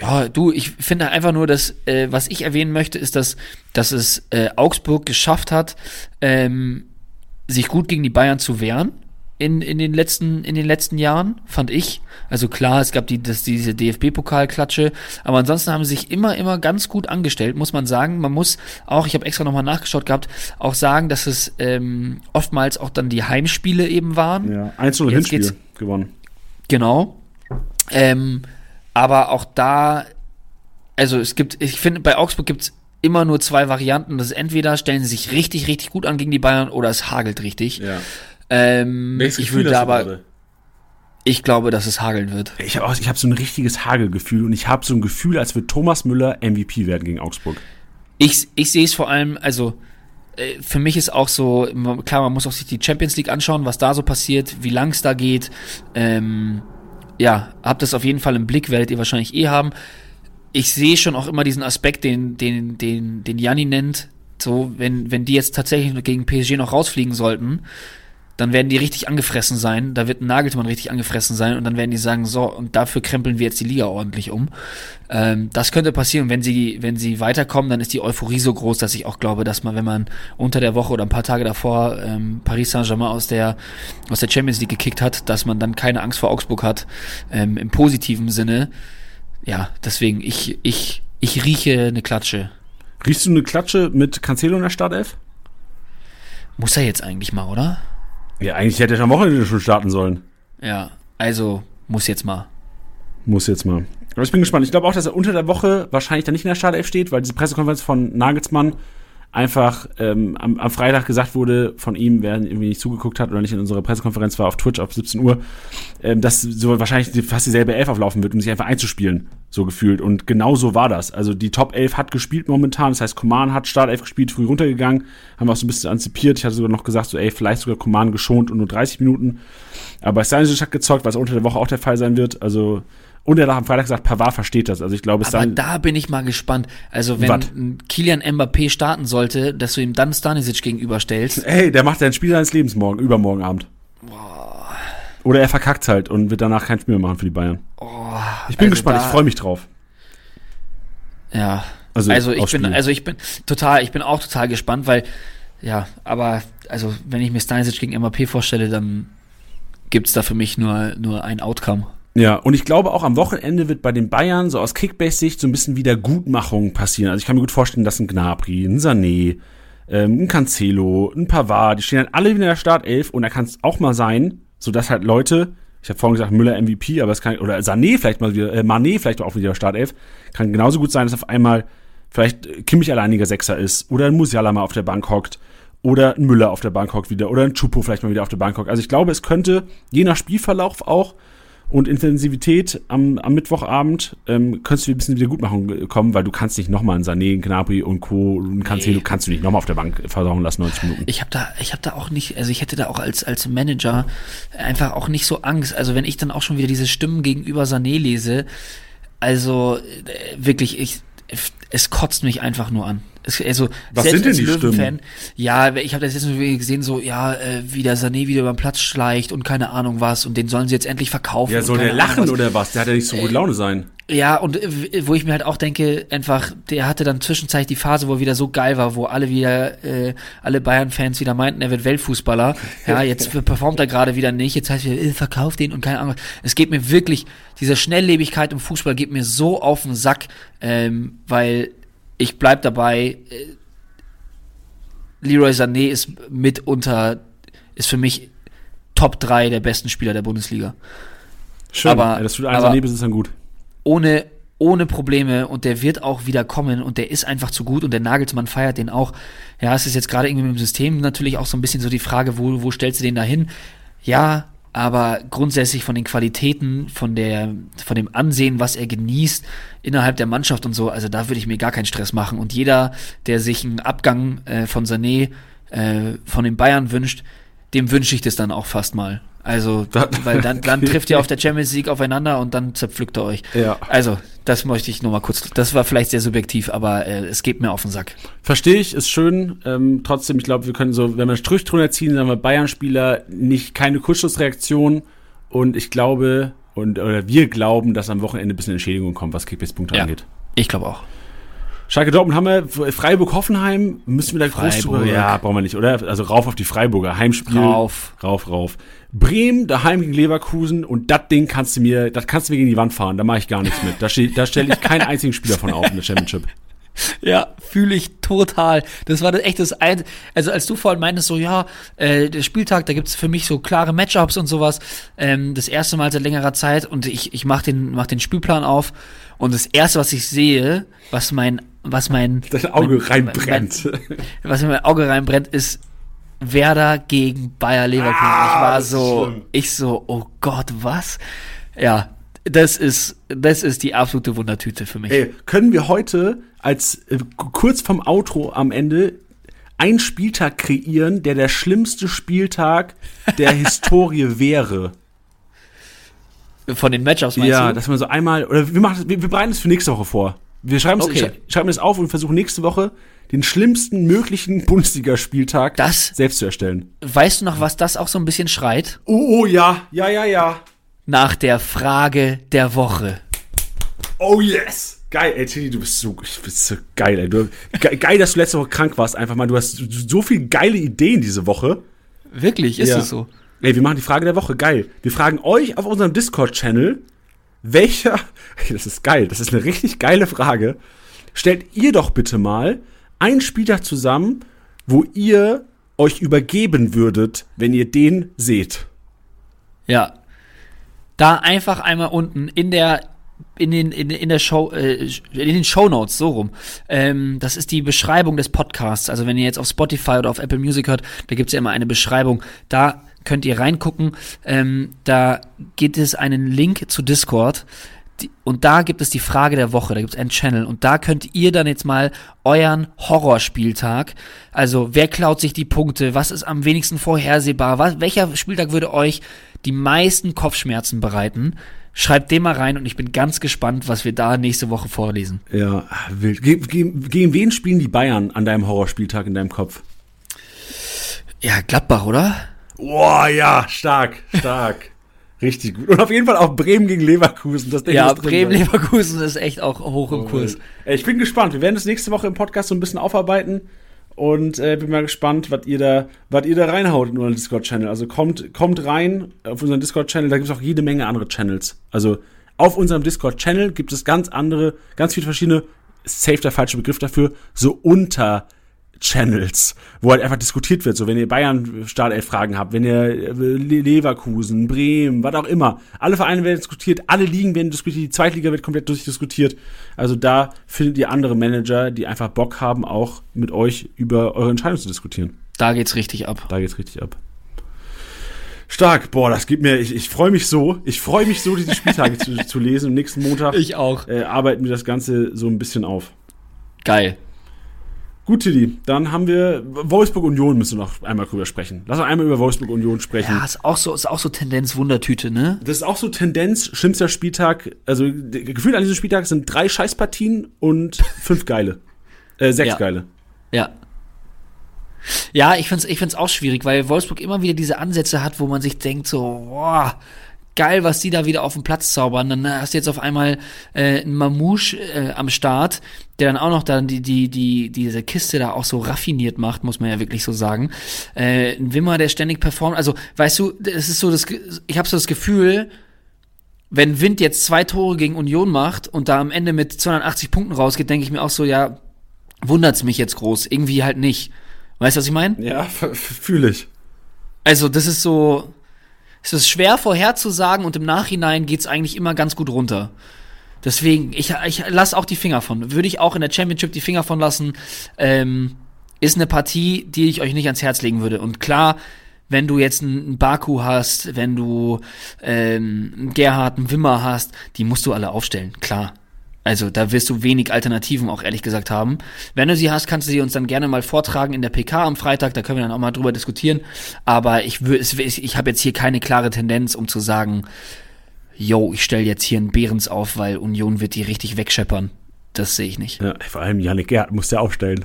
Ja, du, ich finde einfach nur, dass, äh, was ich erwähnen möchte, ist, dass, dass es äh, Augsburg geschafft hat, ähm, sich gut gegen die Bayern zu wehren in, in, den letzten, in den letzten Jahren, fand ich. Also klar, es gab die, das, diese DFB-Pokalklatsche, aber ansonsten haben sie sich immer, immer ganz gut angestellt, muss man sagen. Man muss auch, ich habe extra nochmal nachgeschaut gehabt, auch sagen, dass es ähm, oftmals auch dann die Heimspiele eben waren. Ja, 1-0 Jetzt Hinspiel gewonnen. Genau. Ähm, aber auch da, also es gibt, ich finde, bei Augsburg gibt es immer nur zwei Varianten. Das ist entweder stellen sie sich richtig, richtig gut an gegen die Bayern oder es hagelt richtig. Ja. Ähm, Welches ich würde da aber, gerade? ich glaube, dass es hageln wird. Ich habe ich hab so ein richtiges Hagelgefühl und ich habe so ein Gefühl, als würde Thomas Müller MVP werden gegen Augsburg. Ich, ich sehe es vor allem, also äh, für mich ist auch so, klar, man muss auch sich die Champions League anschauen, was da so passiert, wie lang es da geht. Ähm, ja, habt das auf jeden Fall im Blick, werdet ihr wahrscheinlich eh haben. Ich sehe schon auch immer diesen Aspekt, den, den, den, den Janni nennt. So, wenn, wenn die jetzt tatsächlich gegen PSG noch rausfliegen sollten, dann werden die richtig angefressen sein. Da wird ein Nagelsmann richtig angefressen sein und dann werden die sagen, so, und dafür krempeln wir jetzt die Liga ordentlich um. Ähm, das könnte passieren. Wenn sie, wenn sie weiterkommen, dann ist die Euphorie so groß, dass ich auch glaube, dass man, wenn man unter der Woche oder ein paar Tage davor ähm, Paris Saint-Germain aus der, aus der Champions League gekickt hat, dass man dann keine Angst vor Augsburg hat, ähm, im positiven Sinne. Ja, deswegen, ich, ich, ich rieche eine Klatsche. Riechst du eine Klatsche mit Cancelo in der Startelf? Muss er jetzt eigentlich mal, oder? Ja, eigentlich hätte er am Wochenende schon starten sollen. Ja, also muss jetzt mal. Muss jetzt mal. Aber ich bin gespannt. Ich glaube auch, dass er unter der Woche wahrscheinlich dann nicht in der Startelf steht, weil diese Pressekonferenz von Nagelsmann einfach ähm, am, am Freitag gesagt wurde von ihm, wer irgendwie nicht zugeguckt hat oder nicht in unserer Pressekonferenz war auf Twitch auf 17 Uhr, ähm, dass so wahrscheinlich fast dieselbe Elf auflaufen wird, um sich einfach einzuspielen, so gefühlt. Und genau so war das. Also die Top 11 hat gespielt momentan, das heißt Coman hat Startelf gespielt, früh runtergegangen, haben wir auch so ein bisschen antizipiert. Ich hatte sogar noch gesagt, so ey, vielleicht sogar Coman geschont und nur 30 Minuten. Aber Stanisic hat gezockt, was unter der Woche auch der Fall sein wird. Also und er hat am Freitag gesagt, Pavard versteht das. Also ich glaube, es Aber da bin ich mal gespannt. Also wenn Wat? Kilian Mbappé starten sollte, dass du ihm dann Stanisic gegenüberstellst. Ey, der macht sein Spiel seines Lebens morgen, übermorgen Abend. Oder er verkackt halt und wird danach kein Spiel mehr machen für die Bayern. ich bin also gespannt, ich freue mich drauf. Ja. Also, Also, ich bin, Spiel. also ich bin total, ich bin auch total gespannt, weil, ja, aber, also wenn ich mir Stanisic gegen Mbappé vorstelle, dann gibt's da für mich nur, nur ein Outcome. Ja, und ich glaube auch am Wochenende wird bei den Bayern so aus Kickbase-Sicht so ein bisschen Wiedergutmachung passieren. Also ich kann mir gut vorstellen, dass ein Gnabry, ein Sané, ähm, ein Cancelo, ein Pavard, die stehen halt alle wieder in der Startelf und da kann es auch mal sein, so dass halt Leute, ich habe vorhin gesagt Müller MVP, aber es kann oder Sané vielleicht mal wieder, äh, Mané vielleicht auch wieder in der Startelf, kann genauso gut sein, dass auf einmal vielleicht Kimmich alleiniger Sechser ist oder ein Musiala mal auf der Bank hockt oder ein Müller auf der Bank hockt wieder oder ein Chupo vielleicht mal wieder auf der Bank hockt. Also ich glaube, es könnte je nach Spielverlauf auch und Intensivität am, am Mittwochabend ähm, könntest du ein bisschen Wiedergutmachung kommen, weil du kannst nicht nochmal einen Sané, einen Gnabry und Co. und Cancelo Nee. kannst du nicht nochmal auf der Bank versauen lassen, 90 Minuten. Ich habe da, ich habe da auch nicht, also ich hätte da auch als als Manager einfach auch nicht so Angst. Also wenn ich dann auch schon wieder diese Stimmen gegenüber Sané lese, also äh, wirklich, ich, es kotzt mich einfach nur an. Es, also Was sind denn die Stimmen? Ja, ich habe das jetzt gesehen, so ja, äh, wie der Sané wieder über den Platz schleicht und keine Ahnung was und den sollen sie jetzt endlich verkaufen. Ja, soll der lachen was. oder was? Der hat ja nicht so gut Laune sein. Ja, und wo ich mir halt auch denke, einfach, der hatte dann zwischenzeitlich die Phase, wo er wieder so geil war, wo alle wieder, äh, alle Bayern-Fans wieder meinten, er wird Weltfußballer. *laughs* Ja, jetzt performt er gerade wieder nicht, jetzt heißt wieder, äh, verkauft den und keine Ahnung. Es geht mir wirklich, diese Schnelllebigkeit im Fußball geht mir so auf den Sack, ähm, weil ich bleib dabei, äh, Leroy Sané ist mitunter, ist für mich Top 3 der besten Spieler der Bundesliga. Schön, Aber- ja, das tut aber- Sané bis ist dann gut. Ohne, ohne Probleme und der wird auch wieder kommen und der ist einfach zu gut und der Nagelsmann feiert den auch. Ja, es ist jetzt gerade irgendwie mit dem System natürlich auch so ein bisschen so die Frage, wo, wo stellst du den da hin? Ja, aber grundsätzlich von den Qualitäten, von der, von dem Ansehen, was er genießt innerhalb der Mannschaft und so, also da würde ich mir gar keinen Stress machen. Und jeder, der sich einen Abgang äh, von Sané äh, von den Bayern wünscht, dem wünsche ich das dann auch fast mal. Also, Da- weil dann, dann trifft ihr auf der Champions League aufeinander und dann zerpflückt ihr euch. Ja. Also, das möchte ich nur mal kurz, das war vielleicht sehr subjektiv, aber äh, es geht mir auf den Sack. Verstehe ich, ist schön. Ähm, trotzdem, ich glaube, wir können so, wenn wir einen Strich drunter ziehen, sagen wir Bayern-Spieler nicht keine Kurzschlussreaktion. Und ich glaube, und oder wir glauben, dass am Wochenende ein bisschen Entschädigung kommt, was Kickbase-Punkte Ja. angeht. Ich glaube auch. Schalke Dortmund haben wir, Freiburg-Hoffenheim, müssen wir da groß drüber, ja, brauchen wir nicht, oder? Also rauf auf die Freiburger, Heimspiel. Rauf. Rauf, rauf. Bremen, daheim gegen Leverkusen und das Ding kannst du mir, das kannst du mir gegen die Wand fahren, da mache ich gar nichts mit. Da, da stelle ich keinen einzigen Spieler von auf in der Championship. *laughs* Ja, fühle ich total. Das war das echt das ein, also als du vorhin meintest, so ja, äh, der Spieltag, da gibt's für mich so klare Matchups und sowas. Ähm, das erste Mal seit längerer Zeit und ich, ich mach den, mach den Spielplan auf und das erste, was ich sehe, was mein, was mein, *laughs* Dein Auge mein, reinbrennt. Mein, was in mein Auge reinbrennt, ist Werder gegen Bayer Leverkusen. Ah, ich war so, ich so, oh Gott, was? Ja, das ist, das ist die absolute Wundertüte für mich. Ey, können wir heute als äh, kurz vom Outro am Ende einen Spieltag kreieren, der der schlimmste Spieltag der *laughs* Historie wäre? Von den Matchups meinst Ja, du? dass man so einmal, oder wir machen das, wir, wir bereiten es für nächste Woche vor. Wir schreiben es Okay. sch schreiben es auf und versuchen nächste Woche den schlimmsten möglichen *laughs* Bundesligaspieltag Das- selbst zu erstellen. Weißt du noch, was das auch so ein bisschen schreit? Oh, oh ja, ja, ja, ja. Nach der Frage der Woche. Oh yes. Geil, ey, Tilly, du bist so, bist so geil, ey. Du, ge geil, dass du letzte Woche krank warst, einfach mal. Du hast so- so viele geile Ideen diese Woche. Wirklich, ist Ja. es so? Ey, wir machen die Frage der Woche, geil. Wir fragen euch auf unserem Discord-Channel, welcher, *laughs* das ist geil, das ist eine richtig geile Frage. Stellt ihr doch bitte mal einen Spieltag zusammen, wo ihr euch übergeben würdet, wenn ihr den seht. Ja. Da einfach einmal unten in der in den in, in der Show äh, in den Show Notes so rum. Ähm, das ist die Beschreibung des Podcasts. Also wenn ihr jetzt auf Spotify oder auf Apple Music hört, da gibt's ja immer eine Beschreibung. Da könnt ihr reingucken. Ähm, da gibt es einen Link zu Discord. Die, und da gibt es die Frage der Woche, da gibt es einen Channel und da könnt ihr dann jetzt mal euren Horrorspieltag, also wer klaut sich die Punkte, was ist am wenigsten vorhersehbar, was, welcher Spieltag würde euch die meisten Kopfschmerzen bereiten, schreibt den mal rein und ich bin ganz gespannt, was wir da nächste Woche vorlesen. Ja, wild. Ge ge gegen wen spielen die Bayern an deinem Horrorspieltag in deinem Kopf? Ja, Gladbach, oder? Boah, ja, stark, stark. *laughs* Richtig gut. Und auf jeden Fall auch Bremen gegen Leverkusen. Das Ding Ja, muss drin Bremen, sein. Leverkusen ist echt auch hoch im Kurs. Ey, ich bin gespannt. Wir werden das nächste Woche im Podcast so ein bisschen aufarbeiten. Und äh, bin mal gespannt, was ihr da, was ihr da reinhaut in unseren Discord-Channel. Also kommt, kommt rein auf unseren Discord-Channel, da gibt es auch jede Menge andere Channels. Also auf unserem Discord-Channel gibt es ganz andere, ganz viele verschiedene, safe der falsche Begriff dafür, so unter Channels, wo halt einfach diskutiert wird. So, wenn ihr Bayern Startelf-Fragen habt, wenn ihr äh, Le- Leverkusen, Bremen, was auch immer. Alle Vereine werden diskutiert, alle Ligen werden diskutiert, die Zweitliga wird komplett durchdiskutiert. Also da findet ihr andere Manager, die einfach Bock haben, auch mit euch über eure Entscheidung zu diskutieren. Da geht's richtig ab. Da geht's richtig ab. Stark, boah, das gibt mir, ich, ich freue mich so, ich freue mich so, diese Spieltage *laughs* zu, zu lesen. Und nächsten Montag Ich auch. äh, arbeiten wir das Ganze so ein bisschen auf. Geil. Gut, Tilly, dann haben wir Wolfsburg Union müssen wir noch einmal drüber sprechen. Lass uns einmal über Wolfsburg Union sprechen. Ja, ist auch so, ist auch so Tendenz Wundertüte, ne? Das ist auch so Tendenz, schlimmster Spieltag, also gefühlt an diesem Spieltag sind drei Scheißpartien und fünf geile. *laughs* Äh, sechs Ja. geile. Ja. Ja, ich find's, ich find's auch schwierig, weil Wolfsburg immer wieder diese Ansätze hat, wo man sich denkt so, boah, geil, was die da wieder auf den Platz zaubern. Dann hast du jetzt auf einmal äh, einen Mamouche äh, am Start, der dann auch noch dann die, die, die, diese Kiste da auch so raffiniert macht, muss man ja wirklich so sagen. Äh, ein Wimmer, der ständig performt. Also, weißt du, es ist so das, ich habe so das Gefühl, wenn Wind jetzt zwei Tore gegen Union macht und da am Ende mit 280 Punkten rausgeht, denke ich mir auch so, ja, wundert's mich jetzt groß. Irgendwie halt nicht. Weißt du, was ich meine? Ja, fühle ich. Also, das ist so. Es ist schwer vorherzusagen und im Nachhinein geht's eigentlich immer ganz gut runter. Deswegen, ich, ich lasse auch die Finger von. Würde ich auch in der Championship die Finger von lassen. Ähm, ist eine Partie, die ich euch nicht ans Herz legen würde. Und klar, wenn du jetzt einen Baku hast, wenn du ähm, einen Gerhard, einen Wimmer hast, die musst du alle aufstellen, klar. Also da wirst du wenig Alternativen auch ehrlich gesagt haben. Wenn du sie hast, kannst du sie uns dann gerne mal vortragen in der PK am Freitag, da können wir dann auch mal drüber diskutieren. Aber ich, ich habe jetzt hier keine klare Tendenz, um zu sagen, yo, ich stelle jetzt hier einen Behrens auf, weil Union wird die richtig wegscheppern. Das sehe ich nicht. Ja, vor allem Janik Gerd musst du *laughs* ja aufstellen.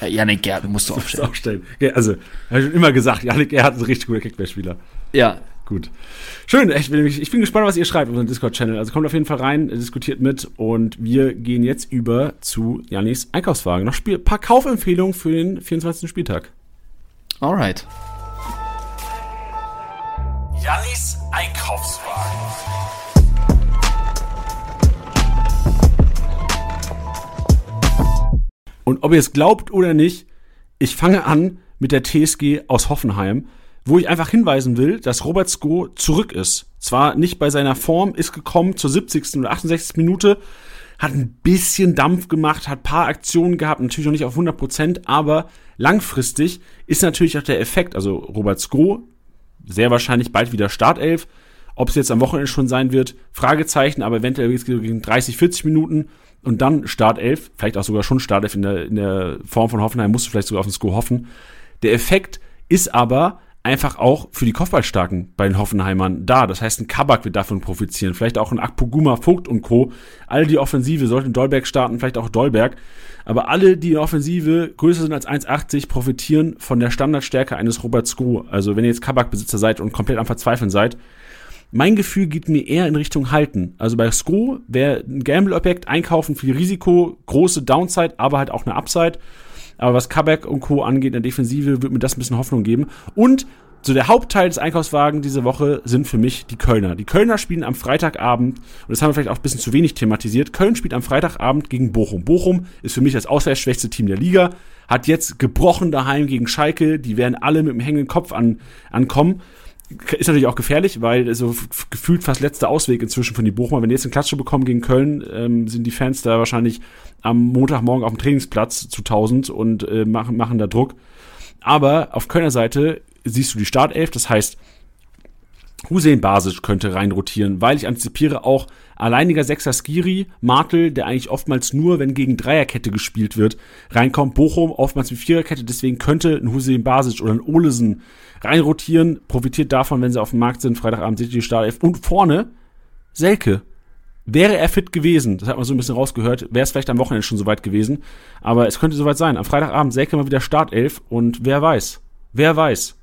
Ja, Janik Gerd musst du aufstellen. aufstellen. Also, habe ich schon immer gesagt, Janik Gerd ist ein richtig guter Kickback-Spieler. Ja. Gut. Schön, echt, ich bin gespannt, was ihr schreibt auf unserem Discord-Channel. Also kommt auf jeden Fall rein, diskutiert mit und wir gehen jetzt über zu Janis Einkaufswagen. Noch Spiel, paar Kaufempfehlungen für den 24. Spieltag. Alright. Janis Einkaufswagen. Und ob ihr es glaubt oder nicht, ich fange an mit der TSG aus Hoffenheim, wo ich einfach hinweisen will, dass Robert Sko zurück ist. Zwar nicht bei seiner Form, ist gekommen zur 70. oder 68. Minute, hat ein bisschen Dampf gemacht, hat paar Aktionen gehabt, natürlich noch nicht auf 100 Prozent, aber langfristig ist natürlich auch der Effekt, also Robert Sko, sehr wahrscheinlich bald wieder Startelf, ob es jetzt am Wochenende schon sein wird, Fragezeichen, aber eventuell gegen 30, 40 Minuten und dann Startelf, vielleicht auch sogar schon Startelf in der, in der Form von Hoffenheim, musst du vielleicht sogar auf den Sko hoffen. Der Effekt ist aber einfach auch für die Kopfballstarken bei den Hoffenheimern da. Das heißt, ein Kabak wird davon profitieren. Vielleicht auch ein Akpoguma, Vogt und Co. Alle die Offensive sollten Dolberg starten, vielleicht auch Dolberg. Aber alle, die in Offensive größer sind als 1,80, profitieren von der Standardstärke eines Robert Sko. Also wenn ihr jetzt Kabak-Besitzer seid und komplett am Verzweifeln seid, mein Gefühl geht mir eher in Richtung Halten. Also bei Sko wäre ein Gamble-Objekt einkaufen, viel Risiko, große Downside, aber halt auch eine Upside. Aber was Kabak und Co. angeht in der Defensive, wird mir das ein bisschen Hoffnung geben. Und so der Hauptteil des Einkaufswagen diese Woche sind für mich die Kölner. Die Kölner spielen am Freitagabend, und das haben wir vielleicht auch ein bisschen zu wenig thematisiert, Köln spielt am Freitagabend gegen Bochum. Bochum ist für mich das auswärtsschwächste Team der Liga, hat jetzt gebrochen daheim gegen Schalke, die werden alle mit dem hängenden Kopf an, ankommen ist natürlich auch gefährlich, weil so gefühlt fast letzter Ausweg inzwischen von die Bochumer. Wenn die jetzt einen Klatsche bekommen gegen Köln, ähm, sind die Fans da wahrscheinlich am Montagmorgen auf dem Trainingsplatz zu 1000 und äh, machen, machen da Druck. Aber auf Kölner Seite siehst du die Startelf, das heißt, Hussein Basic könnte reinrotieren, weil ich antizipiere auch alleiniger Sechser Skiri, Martel, der eigentlich oftmals nur, wenn gegen Dreierkette gespielt wird, reinkommt. Bochum oftmals mit Viererkette, deswegen könnte ein Hussein Basic oder ein Olesen reinrotieren, profitiert davon, wenn sie auf dem Markt sind. Freitagabend sieht die Startelf. Und vorne Selke. Wäre er fit gewesen, das hat man so ein bisschen rausgehört, wäre es vielleicht am Wochenende schon soweit gewesen. Aber es könnte soweit sein. Am Freitagabend Selke mal wieder Startelf und wer weiß, wer weiß,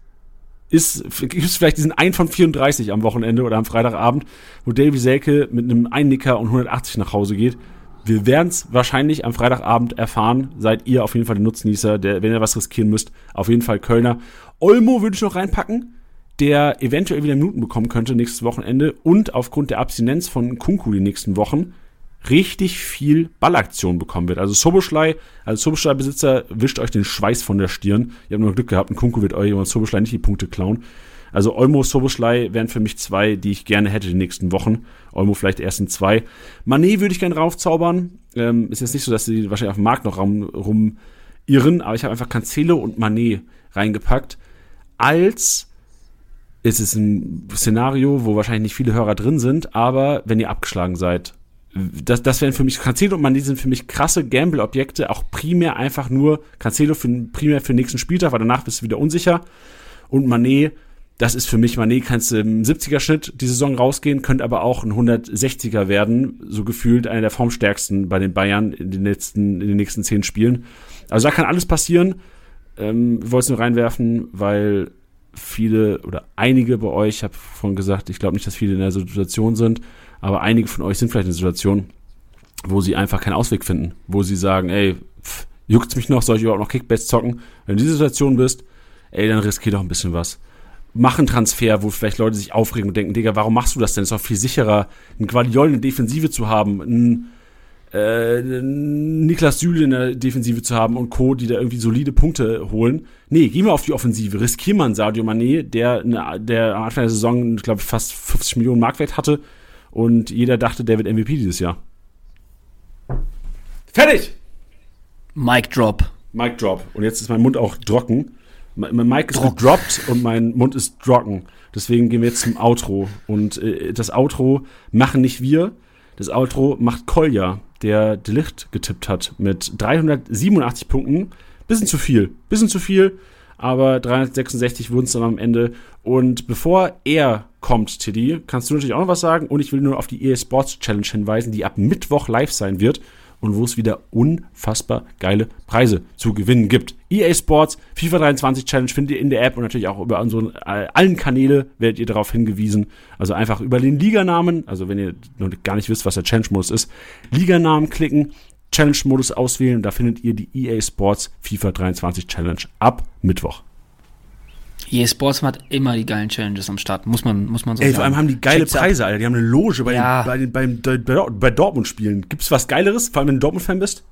ist, gibt es vielleicht diesen 1 von 34 am Wochenende oder am Freitagabend, wo Davy Selke mit einem Einnicker und 180 nach Hause geht. Wir werden es wahrscheinlich am Freitagabend erfahren. Seid ihr auf jeden Fall der Nutznießer, der, wenn ihr was riskieren müsst, auf jeden Fall Kölner. Olmo würde ich noch reinpacken, der eventuell wieder Minuten bekommen könnte nächstes Wochenende und aufgrund der Abstinenz von Kunku die nächsten Wochen richtig viel Ballaktion bekommen wird. Also Soboschlei, als Soboschlei-Besitzer wischt euch den Schweiß von der Stirn. Ihr habt nur Glück gehabt, ein Kunku wird euch und Soboschlei nicht die Punkte klauen. Also Olmo, Soboschlei wären für mich zwei, die ich gerne hätte die nächsten Wochen. Olmo vielleicht erst in zwei. Manet würde ich gerne raufzaubern. Ähm, ist jetzt nicht so, dass sie wahrscheinlich auf dem Markt noch rum, rum irren, aber ich habe einfach Cancelo und Manet reingepackt. Als ist es ein Szenario, wo wahrscheinlich nicht viele Hörer drin sind, aber wenn ihr abgeschlagen seid, das, das wären für mich, Cancelo und Mané sind für mich krasse Gamble-Objekte, auch primär einfach nur, Cancelo für, primär für den nächsten Spieltag, weil danach bist du wieder unsicher. Und Mané, das ist für mich, Mané kannst du im 70er-Schnitt die Saison rausgehen, könnte aber auch ein 160er werden, so gefühlt einer der formstärksten bei den Bayern in den letzten, in den nächsten zehn Spielen. Also da kann alles passieren. Ähm, ich wollte es nur reinwerfen, weil viele oder einige bei euch, ich habe vorhin gesagt, ich glaube nicht, dass viele in der Situation sind, aber einige von euch sind vielleicht in einer Situation, wo sie einfach keinen Ausweg finden, wo sie sagen, ey, pff, juckt's mich noch, soll ich überhaupt noch Kickbase zocken? Wenn du in dieser Situation bist, ey, dann riskier doch ein bisschen was. Mach einen Transfer, wo vielleicht Leute sich aufregen und denken, Digga, warum machst du das denn? ist doch viel sicherer, einen Guardiol in der Defensive zu haben, einen äh, Niklas Süle in der Defensive zu haben und Co., die da irgendwie solide Punkte holen. Nee, geh mal auf die Offensive. Riskier mal einen Sadio Mané, der, der am Anfang der Saison, glaube ich, fast 50 Millionen Markwert hatte und jeder dachte, der wird MVP dieses Jahr. Fertig! Mic Drop. Mic Drop. Und jetzt ist mein Mund auch trocken. Mein Mic ist gedroppt und mein Mund ist trocken. Deswegen gehen wir jetzt zum Outro. Und äh, das Outro machen nicht wir. Das Outro macht Kolja, der Delicht getippt hat mit 387 Punkten. Bisschen zu viel. Bisschen zu viel. Aber 366 wurden es dann am Ende. Und bevor er kommt, Tiddy, kannst du natürlich auch noch was sagen. Und ich will nur auf die EA Sports Challenge hinweisen, die ab Mittwoch live sein wird und wo es wieder unfassbar geile Preise zu gewinnen gibt. EA Sports, FIFA 23 Challenge findet ihr in der App und natürlich auch über unseren äh, allen Kanäle werdet ihr darauf hingewiesen. Also einfach über den Liganamen, also wenn ihr noch gar nicht wisst, was der Challenge-Modus ist, Liganamen klicken, Challenge-Modus auswählen, da findet ihr die EA Sports FIFA 23 Challenge ab Mittwoch. EA Sports hat immer die geilen Challenges am Start, muss man, muss man so Ey, sagen. vor allem haben die geile Checkt's ab. Preise, Alter. Die haben eine Loge bei, Ja. den, bei, den, bei, bei, bei Dortmund-Spielen. Gibt's was Geileres? Vor allem, wenn du Dortmund-Fan bist?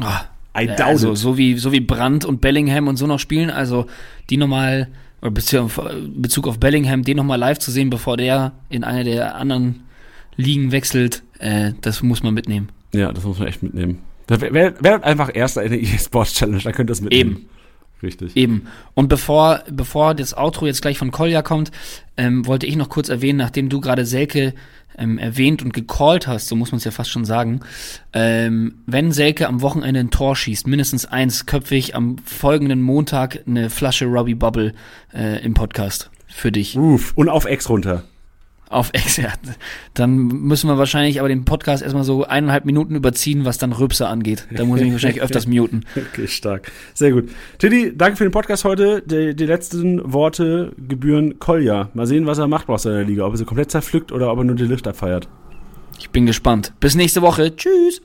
Ah, I doubt also, it. so wie, so wie Brandt und Bellingham und so noch spielen, also die nochmal, oder Bezug auf, Bezug auf Bellingham, den nochmal live zu sehen, bevor der in eine der anderen Ligen wechselt, äh, das muss man mitnehmen. Ja, das muss man echt mitnehmen. Werdet wär, einfach Erster in der EA Sports Challenge, dann könnt ihr das mitnehmen. Eben. Richtig. Eben. Und bevor, bevor das Outro jetzt gleich von Kolja kommt, ähm, wollte ich noch kurz erwähnen, nachdem du gerade Selke ähm, erwähnt und gecallt hast, so muss man es ja fast schon sagen, ähm, wenn Selke am Wochenende ein Tor schießt, mindestens eins, köpfig am folgenden Montag eine Flasche Robbie Bubble äh, im Podcast für dich. Uff, und auf Ex runter. Auf Ex, *laughs* ja. Dann müssen wir wahrscheinlich aber den Podcast erstmal so eineinhalb Minuten überziehen, was dann Rübse angeht. Da muss ich mich wahrscheinlich öfters *laughs* muten. Okay, stark. Sehr gut. Tiddy, danke für den Podcast heute. Die, die letzten Worte gebühren Kolja. Mal sehen, was er macht aus seiner Liga. Ob er sie komplett zerpflückt oder ob er nur die Licht abfeiert. Ich bin gespannt. Bis nächste Woche. Tschüss.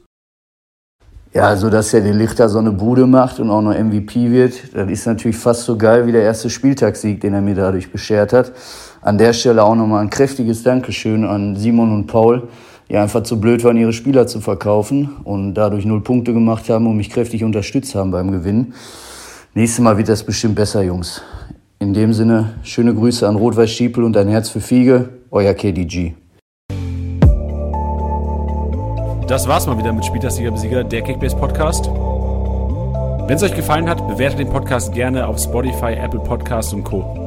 Ja, also dass er den Lichter so eine Bude macht und auch noch MVP wird, das ist natürlich fast so geil wie der erste Spieltagssieg, den er mir dadurch beschert hat. An der Stelle auch nochmal ein kräftiges Dankeschön an Simon und Paul, die einfach zu blöd waren, ihre Spieler zu verkaufen und dadurch null Punkte gemacht haben und mich kräftig unterstützt haben beim Gewinn. Nächstes Mal wird das bestimmt besser, Jungs. In dem Sinne, schöne Grüße an Rot-Weiß Stiepel und ein Herz für Fiege, euer KDG. Das war's mal wieder mit Spieltagssieger Besieger, der Kickbase Podcast. Wenn es euch gefallen hat, bewertet den Podcast gerne auf Spotify, Apple Podcasts und Co.